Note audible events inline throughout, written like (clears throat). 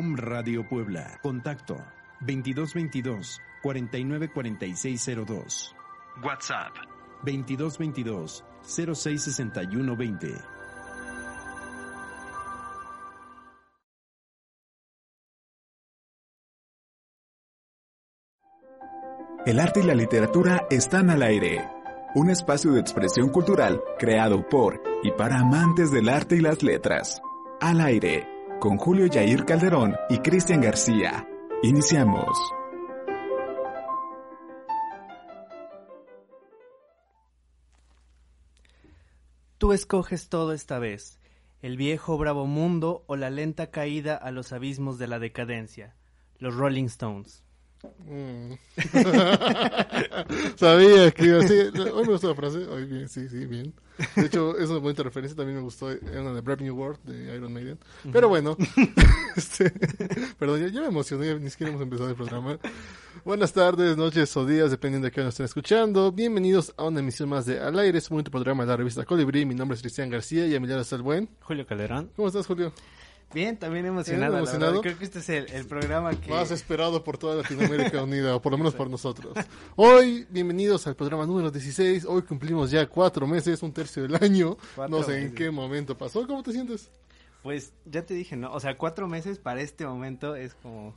Om Radio Puebla. Contacto 2222 494602. WhatsApp 2222 066120. El arte y la literatura están al aire. Un espacio de expresión cultural creado por y para amantes del arte y las letras. Al aire, con Julio Yair Calderón y Cristian García. Iniciamos. Tú escoges todo esta vez, el viejo bravo mundo o la lenta caída a los abismos de la decadencia. Los Rolling Stones. Mm. (laughs) Sabía que iba a decir. Hoy me gustó la frase. Hoy bien, sí, sí, bien. De hecho, es una buena referencia. También me gustó una de Brave New World de Iron Maiden. Pero bueno, (laughs) este, perdón, ya, ya, me emocioné. Ni siquiera hemos empezado el programa. Buenas tardes, noches o días, dependiendo de qué nos estén escuchando. Bienvenidos a una emisión más de Al Aire. Es un bonito programa de la revista Colibrí. Mi nombre es Cristian García y a mi lado está el buen Julio Calderón. ¿Cómo estás, Julio? Bien, también emocionado. emocionado? Creo que este es el, programa que... Más esperado por toda Latinoamérica (laughs) Unida, o por lo menos por nosotros. Hoy, bienvenidos al programa número 16. Hoy cumplimos ya cuatro meses, un tercio del año. No sé en qué momento pasó. ¿Cómo te sientes? Pues ya te dije, ¿no? O sea, cuatro meses para este momento es como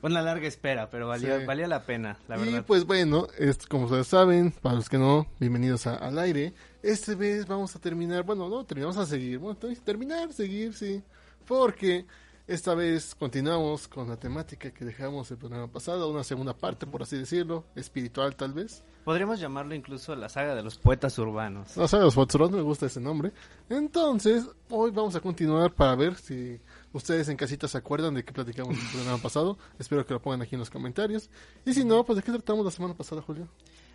una larga espera, pero valía, valía la pena, la verdad. Y pues bueno, es, como ustedes saben, para los que no, bienvenidos a, al aire. Este vez vamos a terminar, bueno, no, terminamos a seguir. Bueno, terminar, seguir, sí porque esta vez continuamos con la temática que dejamos el programa pasado, una segunda parte, por así decirlo, espiritual tal vez. Podríamos llamarlo incluso la saga de los poetas urbanos. La saga de los poetas urbanos, me gusta ese nombre. Entonces, hoy vamos a continuar para ver si ustedes en casita se acuerdan de qué platicamos el (laughs) programa pasado. Espero que lo pongan aquí en los comentarios. Y si no, pues de qué tratamos la semana pasada, Julio.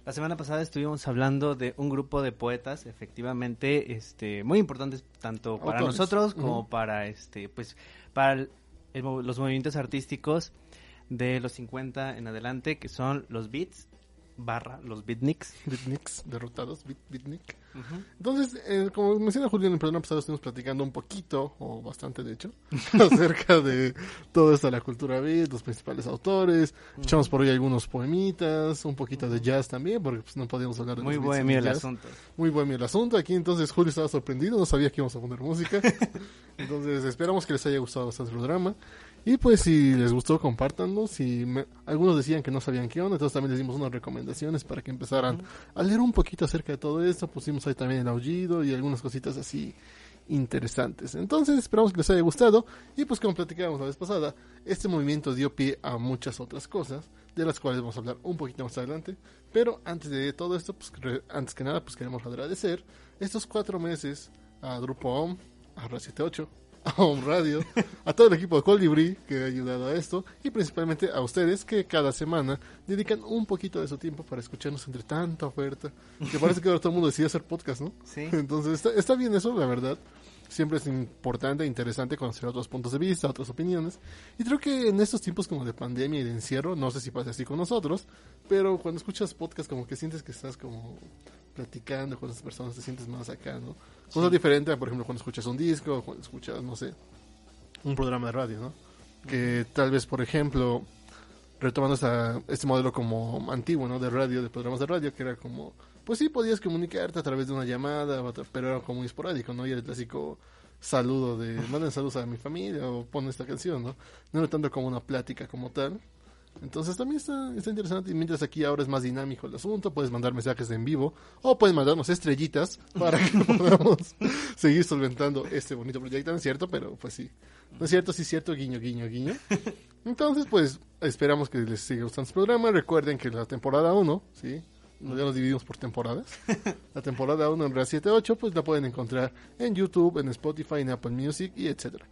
La semana pasada estuvimos hablando de un grupo de poetas, efectivamente, este, muy importantes tanto para nosotros como para, este, pues, para los movimientos artísticos de los 50 en adelante, que son los beats barra los beatniks. Beatniks, derrotados, beat, beatnik. Entonces, eh, como menciona Julio en el programa pasado, estuvimos platicando un poquito, o bastante de hecho, (laughs) acerca de todo esto de la cultura beat, los principales autores. Echamos por hoy algunos poemitas, un poquito de jazz también, porque pues, no podíamos hablar de Muy bohemio el asunto. Muy bohemio el asunto. Aquí entonces Julio estaba sorprendido, no sabía que íbamos a poner música. (laughs) entonces, esperamos que les haya gustado bastante el programa. Y pues si les gustó, compártanlo. Si algunos decían que no sabían qué onda, entonces también les dimos unas recomendaciones para que empezaran a leer un poquito acerca de todo esto. Pusimos ahí también el aullido y algunas cositas así interesantes. Entonces esperamos que les haya gustado. Y pues como platicábamos la vez pasada, este movimiento dio pie a muchas otras cosas, de las cuales vamos a hablar un poquito más adelante. Pero antes de todo esto, pues antes que nada, pues queremos agradecer estos cuatro meses a Grupo OM, a R78, (laughs) a un Radio, a todo el equipo de Colibri que ha ayudado a esto y principalmente a ustedes que cada semana dedican un poquito de su tiempo para escucharnos entre tanta oferta. Que parece que ahora todo el mundo decide hacer podcast, ¿no? Sí. (laughs) Entonces está, está bien eso, la verdad. Siempre es importante e interesante conocer otros puntos de vista, otras opiniones. Y creo que en estos tiempos como de pandemia y de encierro, no sé si pasa así con nosotros, pero cuando escuchas podcast como que sientes que estás como platicando con esas personas, te sientes más acá, ¿no? Cosa diferente, por ejemplo, cuando escuchas un disco, cuando escuchas, no sé, un programa de radio, ¿no? Que tal vez, por ejemplo, retomando esta, este modelo como antiguo, ¿no? De radio, de programas de radio, que era como, pues sí, podías comunicarte a través de una llamada, pero era como muy esporádico, ¿no? Y el clásico saludo de, manden saludos a mi familia o pon esta canción, ¿no? No era tanto como una plática como tal. Entonces también está, está interesante. Y mientras aquí ahora es más dinámico el asunto, puedes mandar mensajes en vivo o puedes mandarnos estrellitas (laughs) para que (laughs) podamos seguir solventando este bonito proyecto. No es cierto, pero pues sí. No es cierto, sí es cierto, guiño, guiño, guiño. (laughs) Entonces, pues esperamos que les siga gustando este programa. Recuerden que la temporada 1, ¿sí? ya nos dividimos por temporadas. La temporada 1 en RA 78, pues la pueden encontrar en YouTube, en Spotify, en Apple Music y etcétera.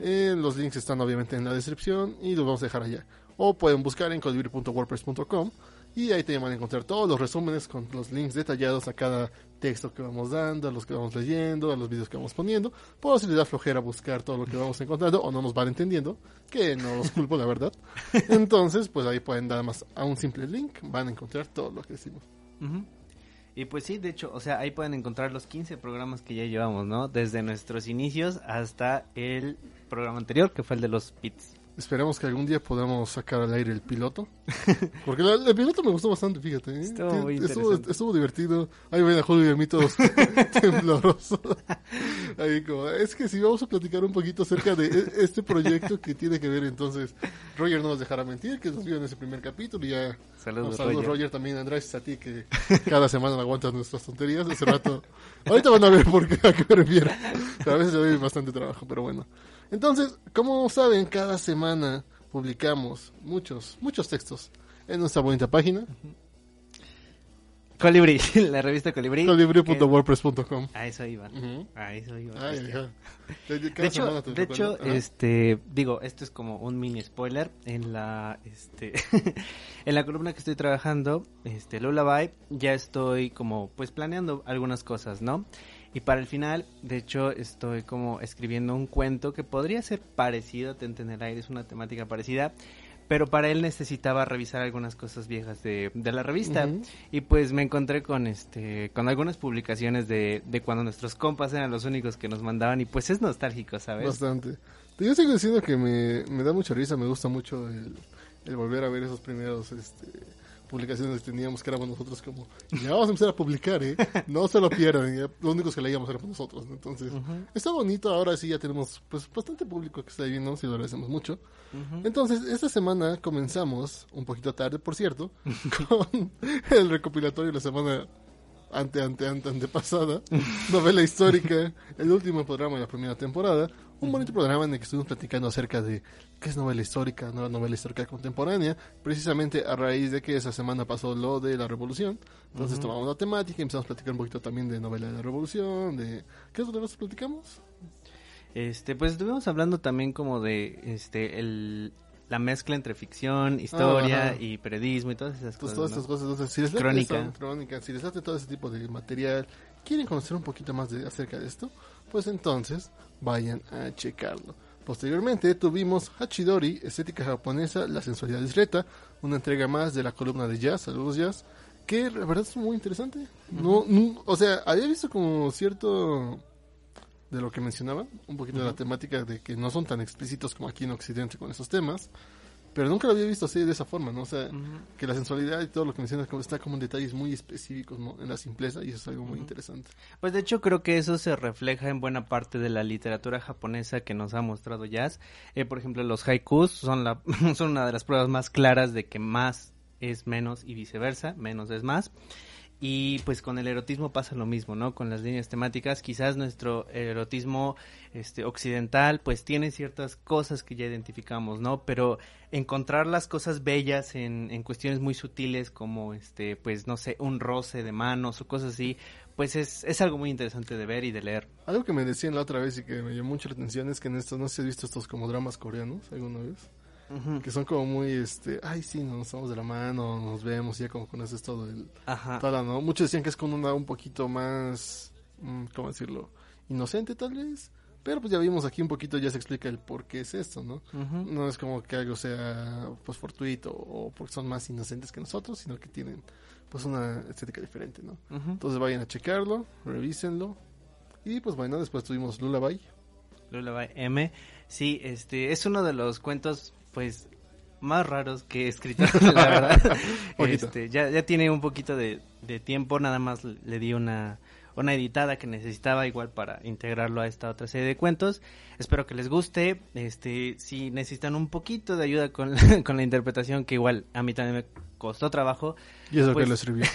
Eh, los links están obviamente en la descripción y los vamos a dejar allá o pueden buscar en colibri.wordpress.com y ahí te van a encontrar todos los resúmenes con los links detallados a cada texto que vamos dando, a los que vamos leyendo, a los videos que vamos poniendo. Por si les da flojera buscar todo lo que vamos encontrando o no nos van entendiendo, que no los culpo, la verdad. (laughs) Entonces, pues ahí pueden dar más a un simple link, van a encontrar todo lo que decimos. Y pues sí, de hecho, o sea, ahí pueden encontrar los 15 programas que ya llevamos, ¿no? Desde nuestros inicios hasta el programa anterior, que fue el de los pits. Esperemos que algún día podamos sacar al aire el piloto. (laughs) Porque la- el piloto me gustó bastante, fíjate. ¿eh? Estuvo muy estuvo, estuvo divertido. Ahí ven a Julio y a mí todos (laughs) (laughs) temblorosos. Ahí como, es que si vamos a platicar un poquito acerca de e- este proyecto que tiene que ver entonces, Roger no nos dejará mentir, que nos vio en ese primer capítulo y ya... Saludos, saludos Roger. Roger. también, Andrés, a ti que cada semana aguantas nuestras tonterías. Hace rato... Ahorita van a ver por qué, a qué me refiero. Pero a veces ve bastante trabajo, pero bueno. Entonces, como saben, cada semana publicamos muchos, muchos textos en nuestra bonita página, Colibrí, (laughs) la revista Colibrí. colibri.wordpress.com. que- A eso iba. Ujú. A eso iba. Ay, Este. De, hecho, de hecho, este, digo, esto es como un mini spoiler en la, este, (laughs) en la columna que estoy trabajando, este, Lullaby, ya estoy como, pues, planeando algunas cosas, ¿no? Y para el final, de hecho, estoy como escribiendo un cuento que podría ser parecido a Tente en el aire, es una temática parecida, pero para él necesitaba revisar algunas cosas viejas de, de la revista. Y pues me encontré con este con algunas publicaciones de, de cuando nuestros compas eran los únicos que nos mandaban y pues es nostálgico, ¿sabes? Bastante. Yo sigo diciendo que me, me da mucha risa, me gusta mucho el, el volver a ver esos primeros este, publicaciones que teníamos que éramos nosotros como, ya vamos a empezar a publicar, ¿eh? No se lo pierdan, los únicos que leíamos éramos nosotros, ¿no? Entonces, está bonito, ahora sí ya tenemos pues bastante público que está viendo, sí lo agradecemos mucho. Entonces, esta semana comenzamos, un poquito tarde, por cierto, (laughs) con el recopilatorio de la semana ante, ante, ante, antepasada, (laughs) novela histórica, el último programa de la primera temporada, un bonito programa en el que estuvimos platicando acerca de qué es novela histórica, nueva novela histórica contemporánea, precisamente a raíz de que esa semana pasó lo de la revolución, entonces tomamos la temática y empezamos a platicar un poquito también de novela de la revolución, de... ¿Qué otra cosa platicamos? Este, pues estuvimos hablando también como de este el la mezcla entre ficción, historia Ajá. y periodismo y todas esas cosas. todas ¿no? estas cosas, entonces, si les Crónica. esta- crónica, si les late todo ese tipo de material, quieren conocer un poquito más de, acerca de esto, pues entonces vayan a checarlo. Posteriormente tuvimos Hachidori, estética japonesa, la sensualidad discreta, una entrega más de la columna de jazz, saludos jazz, que la verdad es muy interesante. No, no- o sea, había visto como cierto de lo que mencionaba, un poquito de la temática de que no son tan explícitos como aquí en Occidente con esos temas, pero nunca lo había visto así de esa forma, ¿no? O sea, que la sensualidad y todo lo que mencionas como está como en detalles muy específicos, ¿no? En la simpleza y eso es algo muy interesante. Pues de hecho creo que eso se refleja en buena parte de la literatura japonesa que nos ha mostrado Jazz. Eh, por ejemplo, los haikus son, la, (laughs) son una de las pruebas más claras de que más es menos y viceversa, menos es más. Y pues con el erotismo pasa lo mismo, ¿no? Con las líneas temáticas, quizás nuestro erotismo este occidental pues tiene ciertas cosas que ya identificamos, ¿no? Pero encontrar las cosas bellas en, en cuestiones muy sutiles como este pues no sé, un roce de manos o cosas así, pues es, es algo muy interesante de ver y de leer. Algo que me decían la otra vez y que me llamó mucho la atención es que en estos, no sé si has visto estos como dramas coreanos alguna vez, que son como muy, este, ay sí, nos tomamos de la mano, nos vemos, y ya como conoces todo el... Ajá. toda la- ¿no? Muchos decían que es con una un poquito más, mm, ¿cómo decirlo? Inocente tal vez. Pero pues ya vimos aquí un poquito, ya se explica el por qué es esto, ¿no? No es como que algo sea pues fortuito o porque son más inocentes que nosotros, sino que tienen pues una estética diferente, ¿no? Entonces vayan a checarlo, revísenlo. Y pues bueno, después tuvimos Lullaby. Lullaby M. Sí, este es uno de los cuentos, pues, más raros que he escrito, la verdad. (laughs) (laughs) Este, ya, ya tiene un poquito de, de tiempo, nada más le di una, una editada que necesitaba igual para integrarlo a esta otra serie de cuentos. Espero que les guste. Este, si necesitan un poquito de ayuda con la, (laughs) con la interpretación, que igual a mí también me costó trabajo, Y eso Pues- que lo escribió.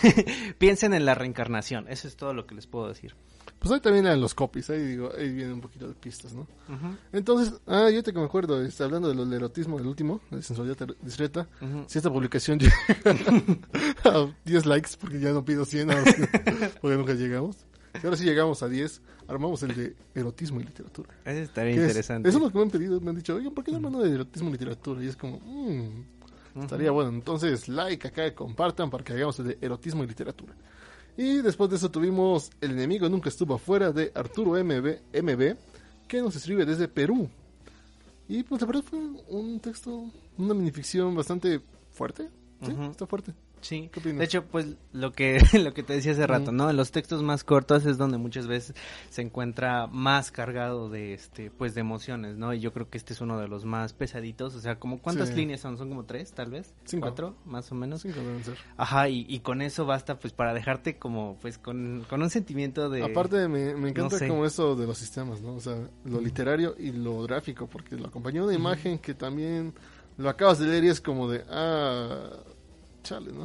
piensen en la reencarnación. Eso es todo lo que les puedo decir. Pues ahí también eran los copies, ahí digo, ahí vienen un poquito de pistas, ¿no? Entonces, ah, yo te que me acuerdo, está hablando de lo del erotismo del último, de sensualidad discreta. Si esta publicación (laughs) llega a 10 likes, porque ya no pido 100, (laughs) ahora sí, porque nunca llegamos. Y ahora sí llegamos a 10, armamos el de erotismo y literatura. Eso estaría Que es- interesante. Eso es lo que me han pedido, me han dicho, oigan, ¿por qué no hablan de erotismo y literatura? Y es como, mmm, estaría bueno. Entonces, like acá, compartan para que hagamos el de erotismo y literatura. Y después de eso tuvimos El enemigo nunca estuvo afuera de Arturo MB, MB que nos escribe desde Perú. Y pues la verdad fue un texto, una minificción bastante fuerte. Sí, está fuerte. Sí, de hecho, pues lo que (laughs) lo que te decía hace rato, ¿no? En los textos más cortos es donde muchas veces se encuentra más cargado de este pues de emociones, ¿no? Y yo creo que este es uno de los más pesaditos, o sea, como cuántas líneas son, son como tres, tal vez, Cinco. cuatro, más o menos. Cinco deben ser. Ajá, y, y con eso basta pues para dejarte como pues con, con un sentimiento de Aparte me, me encanta no sé. como eso de los sistemas, ¿no? O sea, lo literario y lo gráfico, porque lo acompañó una imagen que también lo acabas de leer y es como de, ah, chale, ¿no?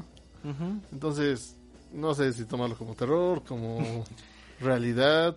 Ujú. Entonces, no sé si tomarlo como terror, como (laughs) realidad.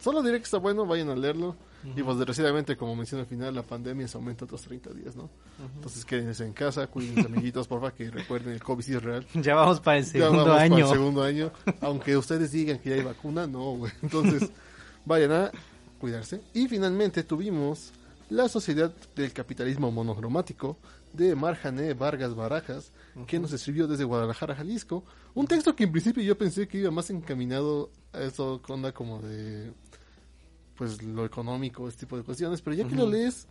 Solo diré que está bueno, vayan a leerlo. Y pues desgraciadamente, como menciona al final, la pandemia se aumenta otros 30 días, ¿no? Entonces quédense en casa, cuiden amiguitos, porfa, que recuerden el COVID sí es real. Ya vamos para el Ya segundo vamos para el año. segundo año. Aunque ustedes digan que ya hay vacuna, no, güey. Entonces, (laughs) vayan a cuidarse. Y finalmente tuvimos La Sociedad del Capitalismo Monocromático de Marjané Vargas Barajas, que nos escribió desde Guadalajara, Jalisco. Un texto que en principio yo pensé que iba más encaminado a eso, onda como de pues lo económico, este tipo de cuestiones, pero ya que lo lees,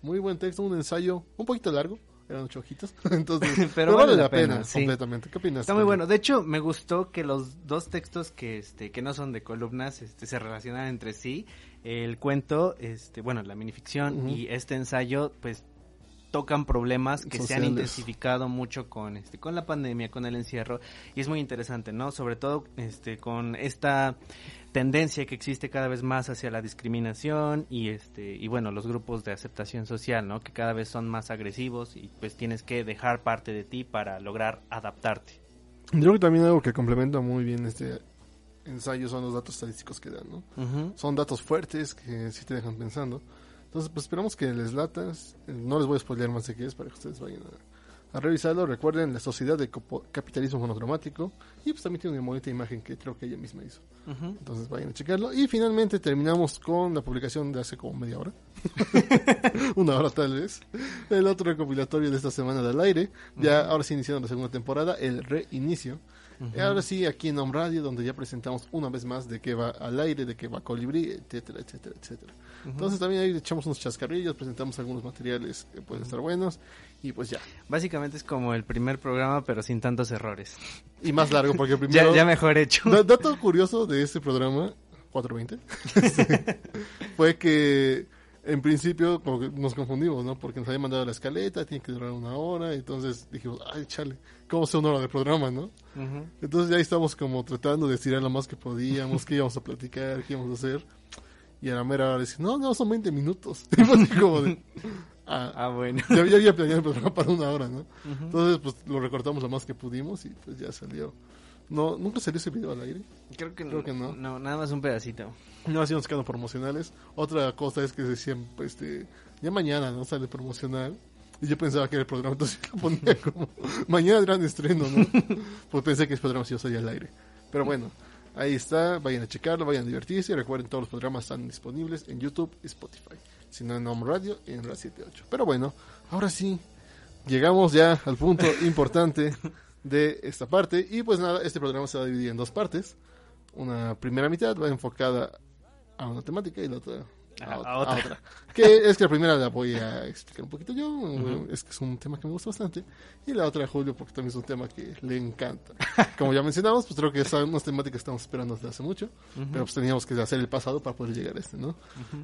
muy buen texto, un ensayo un poquito largo, eran ocho hojitas, (laughs) entonces, (laughs) pero, vale la pena, sí. completamente. ¿Qué opinas? Está muy bueno. De hecho, me gustó que los dos textos que este que no son de columnas este se relacionan entre sí. El cuento, este, bueno, la minificción y este ensayo pues tocan problemas que se han intensificado mucho con este con la pandemia, con el encierro y es muy interesante, ¿no? Sobre todo este con esta tendencia que existe cada vez más hacia la discriminación y este y bueno, los grupos de aceptación social, ¿no? Que cada vez son más agresivos y pues tienes que dejar parte de ti para lograr adaptarte. Yo creo que también algo que complementa muy bien este ensayo son los datos estadísticos que dan, ¿no? Ujú. Son datos fuertes que sí te dejan pensando. Entonces, pues esperamos que les latas. Eh, No les voy a spoilear más de qué es para que ustedes vayan a, a revisarlo. Recuerden la Sociedad de Capitalismo Monocromático. Y pues también tiene una bonita imagen que creo que ella misma hizo. Entonces vayan a checarlo. Y finalmente terminamos con la publicación de hace como media hora. (laughs) Una hora tal vez. El otro recopilatorio de esta semana del aire. Ya ahora sí iniciando la segunda temporada, el reinicio. Y ahora sí, aquí en Home Radio, donde ya presentamos una vez más de qué va al aire, de qué va Colibrí, etcétera, etcétera, etcétera. Entonces también ahí echamos unos chascarrillos, presentamos algunos materiales que pueden estar buenos. Y pues ya. Básicamente es como el primer programa, pero sin tantos errores. Y más largo, porque (laughs) Ya, primero... ya mejor hecho. Da- Dato curioso de este programa, 420, (laughs) fue que en principio como que nos confundimos, ¿no? Porque nos habían mandado la escaleta, tiene que durar una hora, entonces dijimos, ay, chale, ¿cómo sea una hora de programa, no? Entonces ya estábamos como tratando de estirar lo más que podíamos, qué íbamos a platicar, qué íbamos a hacer. Y a la mera hora decían, no, no, son 20 minutos. (laughs) Y fue así como de, ah, Ah, bueno. ya, ya había planeado el programa para una hora, ¿no? Entonces, pues lo recortamos lo más que pudimos y pues ya salió. No, nunca salió ese video al aire. Creo que, Creo que no. No, nada más un pedacito. No hacíamos quedando promocionales. Otra cosa es que decían, pues, este, ya mañana, ¿no? Sale promocional. Y yo pensaba que era el programa, (laughs) entonces lo ponía como, mañana gran estreno, ¿no? (laughs) pues pensé que el programa sí salía al aire. Pero bueno, ahí está, vayan a checarlo, vayan a divertirse. Recuerden, todos los programas están disponibles en YouTube y Spotify. Si no en Home Radio, en la 78. Pero bueno, ahora sí, llegamos ya al punto importante (laughs) de esta parte. Y pues nada, este programa se va a dividir en dos partes. Una primera mitad va enfocada a una temática y la otra a, A- ot- a otra. otra. Que es que la primera la voy a explicar un poquito yo, es que es un tema que me gusta bastante. Y la otra Julio porque también es un tema que le encanta. (laughs) Como ya mencionamos, pues creo que son unas temáticas que estamos esperando desde hace mucho, pero pues teníamos que hacer el pasado para poder llegar a este, ¿no?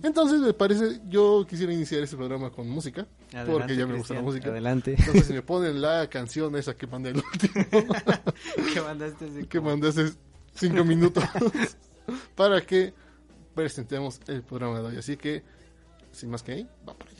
Entonces me parece, yo quisiera iniciar este programa con música, Adelante, porque ya me gusta la música. Adelante. Entonces si me ponen la canción esa que mandé el último, (laughs) ¿Qué mandaste? que como- mandé hace cinco minutos, (laughs) para que presentemos el programa de hoy. Así que, sin más que ahí, va para allá.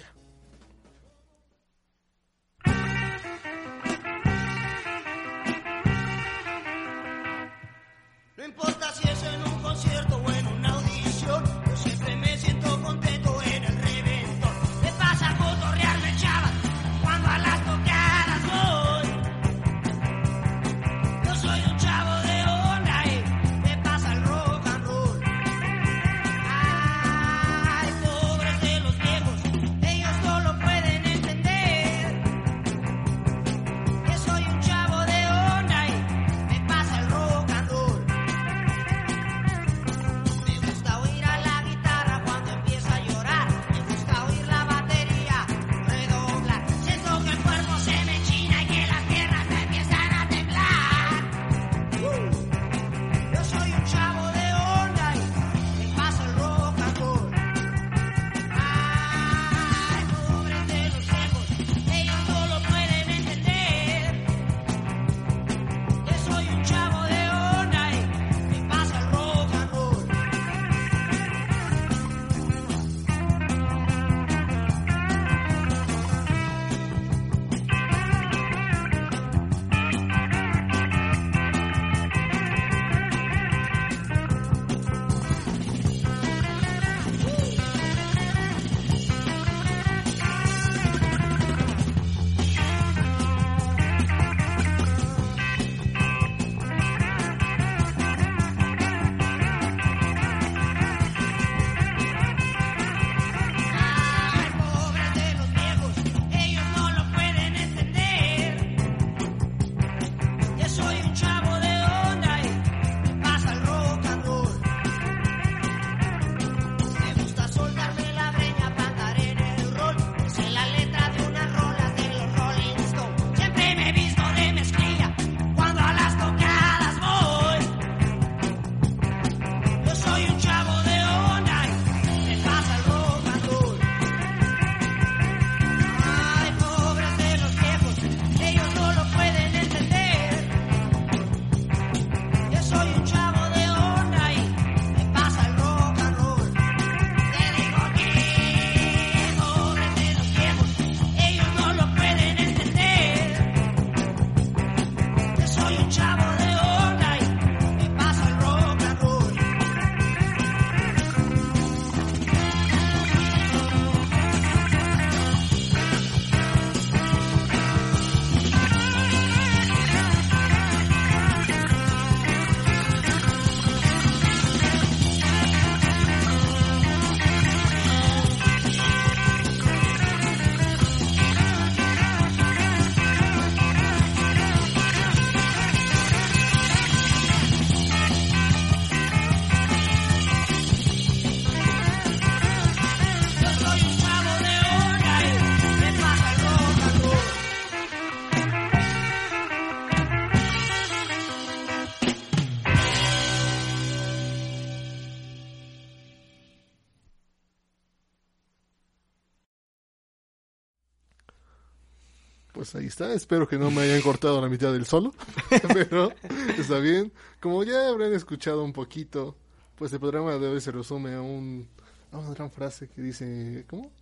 Pues ahí está. Espero que no me hayan cortado la mitad del solo. (laughs) Pero está bien. Como ya habrán escuchado un poquito, pues el programa de hoy se resume a, un, a una gran frase que dice, ¿cómo?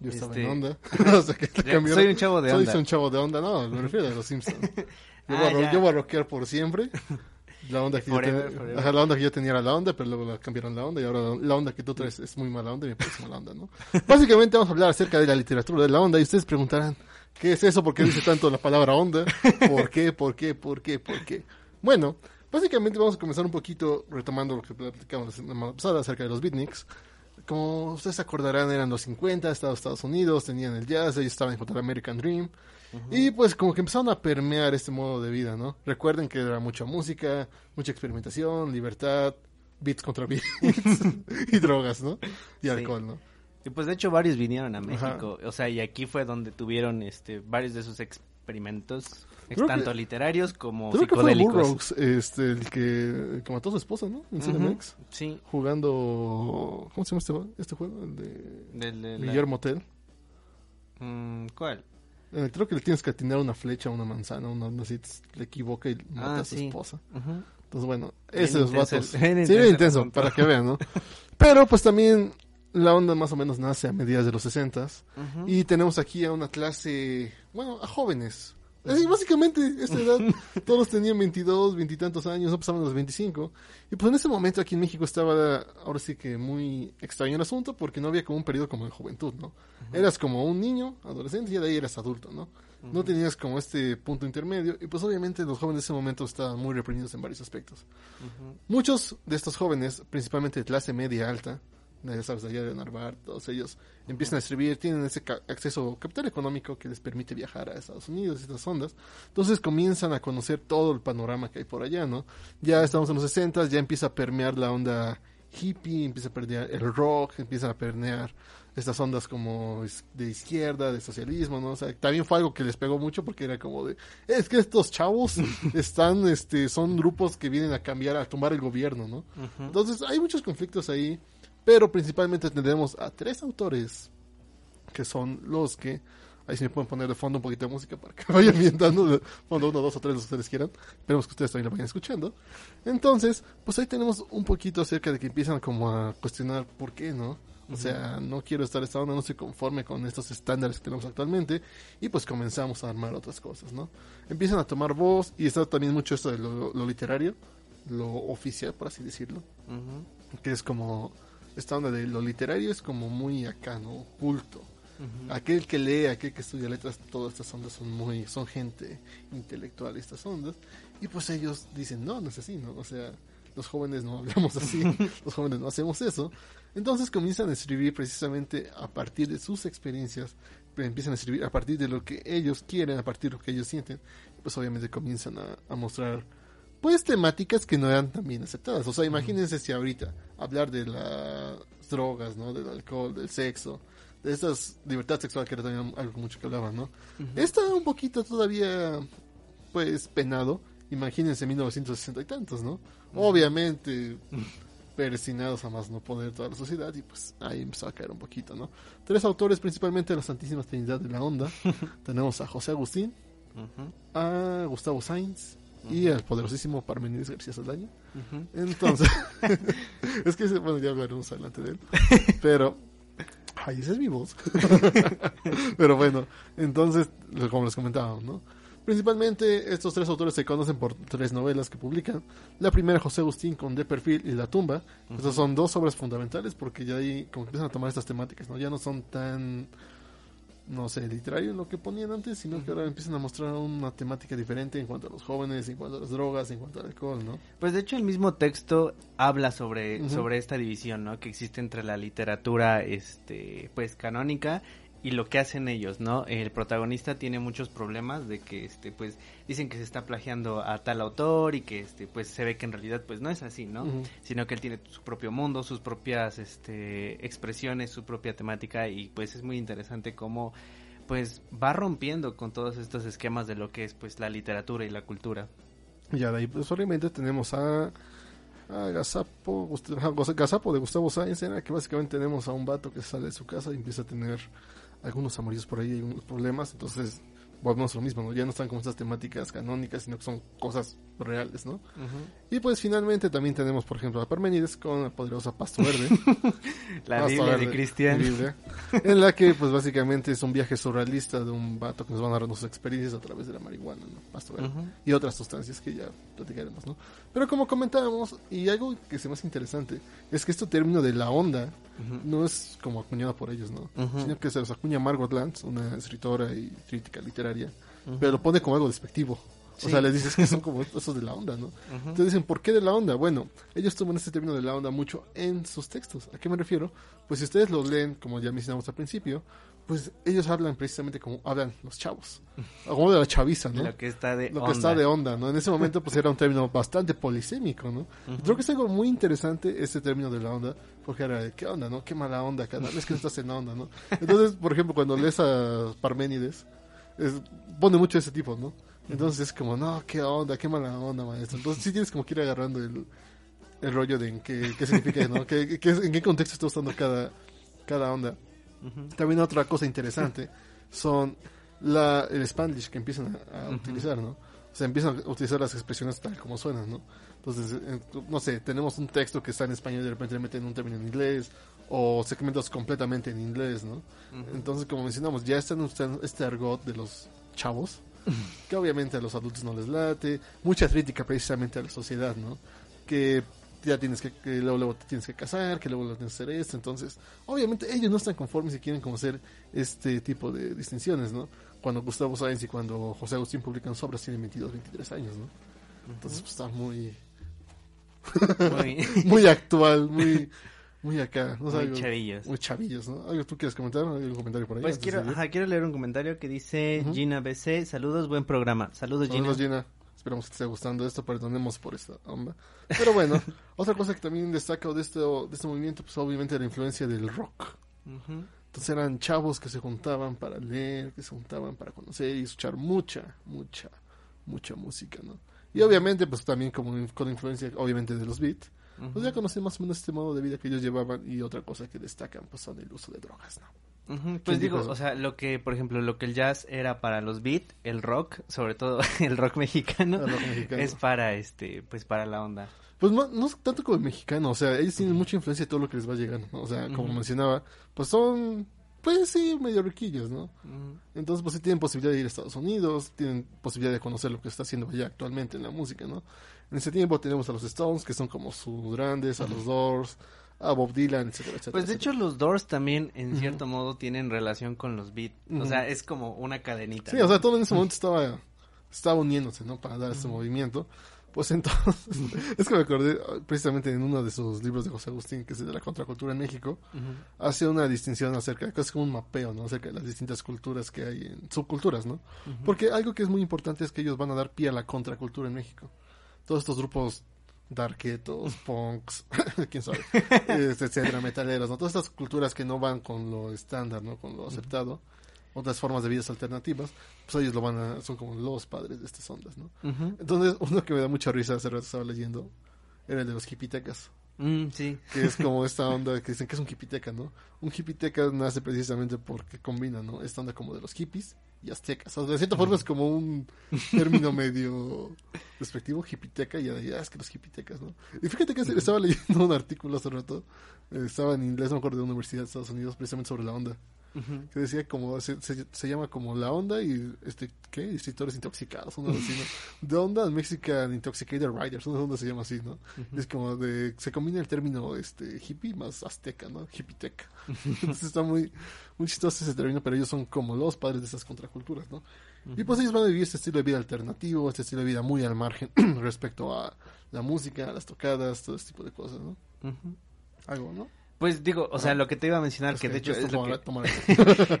Yo estaba Este, en onda. (laughs) (laughs) o sea, que soy un chavo de Soy onda. un chavo de onda. No, me refiero a los Simpsons. Yo, Ah, voy a, yo voy a rockear por siempre. La onda que Forever, yo tenía, forever. ajá, la onda que yo tenía era la onda, pero luego la cambiaron la onda y ahora la, la onda que tú traes es muy mala onda y me parece mala onda, ¿no? Básicamente vamos a hablar acerca de la literatura de la onda y ustedes preguntarán, ¿qué es eso? ¿Por qué dice tanto la palabra onda? ¿Por qué? ¿Por qué? ¿Por qué? ¿Por qué? Bueno, básicamente vamos a comenzar un poquito retomando lo que platicamos la semana pasada acerca de los beatniks. Como ustedes acordarán, eran los 50, Estados, Estados Unidos, tenían el jazz, ellos estaban en el American Dream. Y pues como que empezaron a permear este modo de vida, ¿no? Recuerden que era mucha música, mucha experimentación, libertad, beats contra beats (laughs) y drogas, ¿no? Y Sí. alcohol, ¿no? Y pues de hecho varios vinieron a Ajá. México, o sea, y aquí fue donde tuvieron este varios de sus experimentos, ex- Creo que- tanto literarios como Creo que fue psicodélicos. Burroughs, este, el que, que mató a su esposa, ¿no? En Ujú, CDMX, Sí, jugando, ¿cómo se llama este, juego? este juego? El de de la- Guillermo Tell. Mm, ¿Cuál? Eh, creo que le tienes que atinar una flecha a una manzana, una, una así, le equivoca y mata Ah, a su sí. esposa. Ujú. Entonces, bueno, esos intenso vatos. sí, intenso para que vean, ¿no? Pero, pues también la onda más o menos nace a mediados de los 60 Ujú. y tenemos aquí a una clase, bueno, a jóvenes. Así, básicamente, esta edad, (laughs) todos tenían 22, 20 y tantos años, no pasaban los 25. Y pues en ese momento aquí en México estaba, ahora sí que muy extraño el asunto, porque no había como un periodo como de juventud, ¿no? Eras como un niño, adolescente, y de ahí eras adulto, ¿no? No tenías como este punto intermedio, y pues obviamente los jóvenes de ese momento estaban muy reprimidos en varios aspectos. Muchos de estos jóvenes, principalmente de clase media alta, sabes, de Narvar, todos ellos empiezan a escribir, tienen ese ca- acceso capital económico que les permite viajar a Estados Unidos y estas ondas. Entonces comienzan a conocer todo el panorama que hay por allá, ¿no? Ya estamos en los 60, ya empieza a permear la onda hippie, empieza a permear el rock, empiezan a permear estas ondas como de izquierda, de socialismo, ¿no? O sea, también fue algo que les pegó mucho porque era como de, es que estos chavos (laughs) están, este, son grupos que vienen a cambiar, a tomar el gobierno, ¿no? Entonces hay muchos conflictos ahí, pero principalmente tenemos a tres autores que son los que, ahí sí me pueden poner de fondo un poquito de música para que (laughs) vayan ambientando de fondo uno, dos o tres los que ustedes quieran. Esperemos que ustedes también lo vayan escuchando. Entonces, pues ahí tenemos un poquito acerca de que empiezan como a cuestionar por qué, ¿no? O sea, no quiero estar esta onda, no estoy conforme con estos estándares que tenemos actualmente. Y pues comenzamos a armar otras cosas, ¿no? Empiezan a tomar voz y está también mucho esto de lo, lo literario, lo oficial, por así decirlo Ujú. que es como esta onda de lo literario es como muy acá, ¿no? Culto. Ujú. Aquel que lee, aquel que estudia letras, todas estas ondas son muy, son gente intelectual estas ondas. Y pues ellos dicen, no, no es así, ¿no? O sea, los jóvenes no (laughs) hablamos así, (laughs) los jóvenes no hacemos eso. Entonces comienzan a escribir precisamente a partir de sus experiencias, pero empiezan a escribir a partir de lo que ellos quieren, a partir de lo que ellos sienten. Pues obviamente comienzan a, a mostrar pues temáticas que no eran tan bien aceptadas. O sea, imagínense si ahorita hablar de las drogas, ¿no? Del alcohol, del sexo, de estas libertad sexual que era también algo mucho que hablaban, ¿no? Está un poquito todavía, pues, penado. Imagínense 1960 y tantos, ¿no? Obviamente, (laughs) persinados a más no poder toda la sociedad y pues ahí empezó a caer un poquito, ¿no? Tres autores, principalmente de la Santísima Trinidad de la Onda. (laughs) Tenemos a José Agustín, a Gustavo Sainz y al poderosísimo Parmenides García Saldaña. Ujú. Entonces, (laughs) (laughs) es que, bueno, ya hablaremos adelante de él. (laughs) Pero, ay, esa es mi voz. Pero bueno, entonces, como les comentábamos, ¿no? Principalmente, estos tres autores se conocen por tres novelas que publican. La primera, José Agustín, con De Perfil y La Tumba. Estas son dos obras fundamentales porque ya ahí como que empiezan a tomar estas temáticas, ¿no? Ya no son tan, no sé, literario lo que ponían antes, sino que ahora empiezan a mostrar una temática diferente en cuanto a los jóvenes, en cuanto a las drogas, en cuanto al alcohol, ¿no? Pues de hecho el mismo texto habla sobre, sobre esta división, ¿no? Que existe entre la literatura, este, pues canónica y lo que hacen ellos, ¿no? El protagonista tiene muchos problemas de que, este, pues dicen que se está plagiando a tal autor y que, este, pues se ve que en realidad, pues no es así, ¿no? Sino que él tiene su propio mundo, sus propias, este, expresiones, su propia temática y pues es muy interesante cómo, pues va rompiendo con todos estos esquemas de lo que es, pues la literatura y la cultura. Y ya de ahí, pues obviamente tenemos a, a Gazapo, Gust- Gazapo de Gustavo Sáenz, en la que básicamente tenemos a un vato que sale de su casa y empieza a tener algunos amoríos por ahí, hay unos problemas, entonces volvemos a lo mismo, ¿no? Ya no están como estas temáticas canónicas, sino que son cosas reales, ¿no? Y pues finalmente también tenemos, por ejemplo, a Parménides con la poderosa Pasto Verde. (laughs) La Pasto Biblia de Verde, Cristian. mi Biblia, en la que pues básicamente es un viaje surrealista de un vato que nos va a narrar sus experiencias a través de la marihuana, ¿no? Pasto Verde. Ujú. Y otras sustancias que ya platicaremos, ¿no? Pero como comentábamos, y algo que se me hace interesante, es que este término de la onda no es como acuñado por ellos, ¿no? Sino que se los acuña Margot Lantz, una escritora y crítica literaria, pero lo pone como algo despectivo. Sí. O sea, les dices que son como esos de la onda, ¿no? Entonces dicen, ¿por qué de la onda? Bueno, ellos toman este término de la onda mucho en sus textos. ¿A qué me refiero? Pues si ustedes lo leen, como ya mencionamos al principio, pues ellos hablan precisamente como hablan los chavos. Como de la chaviza, ¿no? Lo que está de lo onda. que está de onda, ¿no? En ese momento pues era un término bastante polisémico, ¿no? Creo que es algo muy interesante este término de la onda, porque era de, ¿qué onda, no? Qué mala onda, cada vez que estás en la onda, ¿no? Entonces, por ejemplo, cuando lees a Parménides, es- pone mucho ese tipo, ¿no? Entonces es como, no, qué onda, qué mala onda, maestro. Entonces sí tienes como que ir agarrando el, el rollo de en qué, qué significa, ¿no? ¿Qué, qué- en qué contexto está usando cada, cada onda. También otra cosa interesante son la, el Spanglish que empiezan a, a utilizar, ¿no? O sea, empiezan a utilizar las expresiones tal como suenan, ¿no? Entonces, no sé, tenemos un texto que está en español y de repente le meten un término en inglés o segmentos completamente en inglés, ¿no? Entonces, como mencionamos, ya están usando este argot de los chavos, que obviamente a los adultos no les late, mucha crítica precisamente a la sociedad, ¿no? Que ya tienes que, que luego, luego te tienes que casar, que luego, luego tienes que hacer esto, entonces, obviamente ellos no están conformes y quieren como hacer este tipo de distinciones, ¿no? Cuando Gustavo Sáenz y cuando José Agustín publican sus obras tienen 22, 23 años, ¿no? Entonces, pues está muy, Muy, (laughs) muy actual, muy, muy acá, no muy chavillos. muy chavillos, ¿no? ¿Algo tú quieres comentar? ¿Hay algún comentario por ahí? Pues quiero, ajá, quiero leer un comentario que dice Ujú. Gina BC. Saludos, buen programa. Saludos, Gina. Saludos, Gina. Esperamos que te esté gustando esto, perdonemos por esta onda. Pero bueno, (laughs) otra cosa que también destaca de este, de este movimiento, pues obviamente la influencia del rock. Entonces eran chavos que se juntaban para leer, que se juntaban para conocer y escuchar mucha, mucha, mucha música, ¿no? Y obviamente, pues también como con influencia, obviamente, de los beats, pues ya conocen más o menos este modo de vida que ellos llevaban y otra cosa que destacan, pues son el uso de drogas, ¿no? Ujú, ¿Quién Pues digo, o sea, lo que, por ejemplo, lo que el jazz era para los beat, el rock, sobre todo (laughs) el rock mexicano, El rock mexicano. es para este, pues para la onda. Pues no, no es tanto como el mexicano, o sea, ellos tienen mucha influencia de todo lo que les va llegando, ¿no? O sea, como mencionaba, pues son, pues sí, medio riquillos, ¿no? Entonces, pues sí tienen posibilidad de ir a Estados Unidos, tienen posibilidad de conocer lo que está haciendo allá actualmente en la música, ¿no? En ese tiempo tenemos a los Stones, que son como sus grandes, a los Doors, a Bob Dylan, etcétera, etcétera. Pues de etcétera. hecho los Doors también en cierto modo tienen relación con los beat. O sea, es como una cadenita. Sí, ¿no? o sea, todo en ese momento estaba, estaba uniéndose, ¿no? Para dar ese movimiento. Pues entonces, (laughs) es que me acordé precisamente en uno de sus libros de José Agustín, que es de la contracultura en México, hace una distinción acerca, es como un mapeo, ¿no? Acerca de las distintas culturas que hay en subculturas, ¿no? Porque algo que es muy importante es que ellos van a dar pie a la contracultura en México. Todos estos grupos darketos, punks, (laughs) quién sabe, este, etcétera, metaleros, ¿no? Todas estas culturas que no van con lo estándar, ¿no? Con lo aceptado, otras formas de vidas alternativas, pues ellos lo van a, son como los padres de estas ondas, ¿no? Entonces, (laughs) uno que me da mucha risa, hace rato estaba leyendo, era el de los hipitecas Mm, sí. que es como esta onda que dicen que es un hipiteca, ¿no? Un hipiteca nace precisamente porque combina, ¿no? Esta onda como de los hippies y aztecas. O sea, de cierta forma es como un término (laughs) medio despectivo, hipiteca, y ya, ya es que los hipitecas, ¿no? Y fíjate que estaba leyendo un artículo hace rato, eh, estaba en inglés, no me acuerdo de una universidad de Estados Unidos, precisamente sobre la onda, Que decía como, se, se, se llama como la onda y, este, ¿qué? Escritores intoxicados, una así, ¿no? (laughs) The Onda Mexican Intoxicated Writers, una onda se llama así, ¿no? Es como de, se combina el término este hippie más azteca, ¿no? Hippiteca. (laughs) Entonces está muy, muy chistoso ese término, pero ellos son como los padres de esas contraculturas, ¿no? Y pues ellos van a vivir este estilo de vida alternativo, este estilo de vida muy al margen (clears throat) respecto a la música, a las tocadas, todo ese tipo de cosas, ¿no? Algo, ¿no? Pues digo, o sea, lo que te iba a mencionar, Es que de hecho es lo que,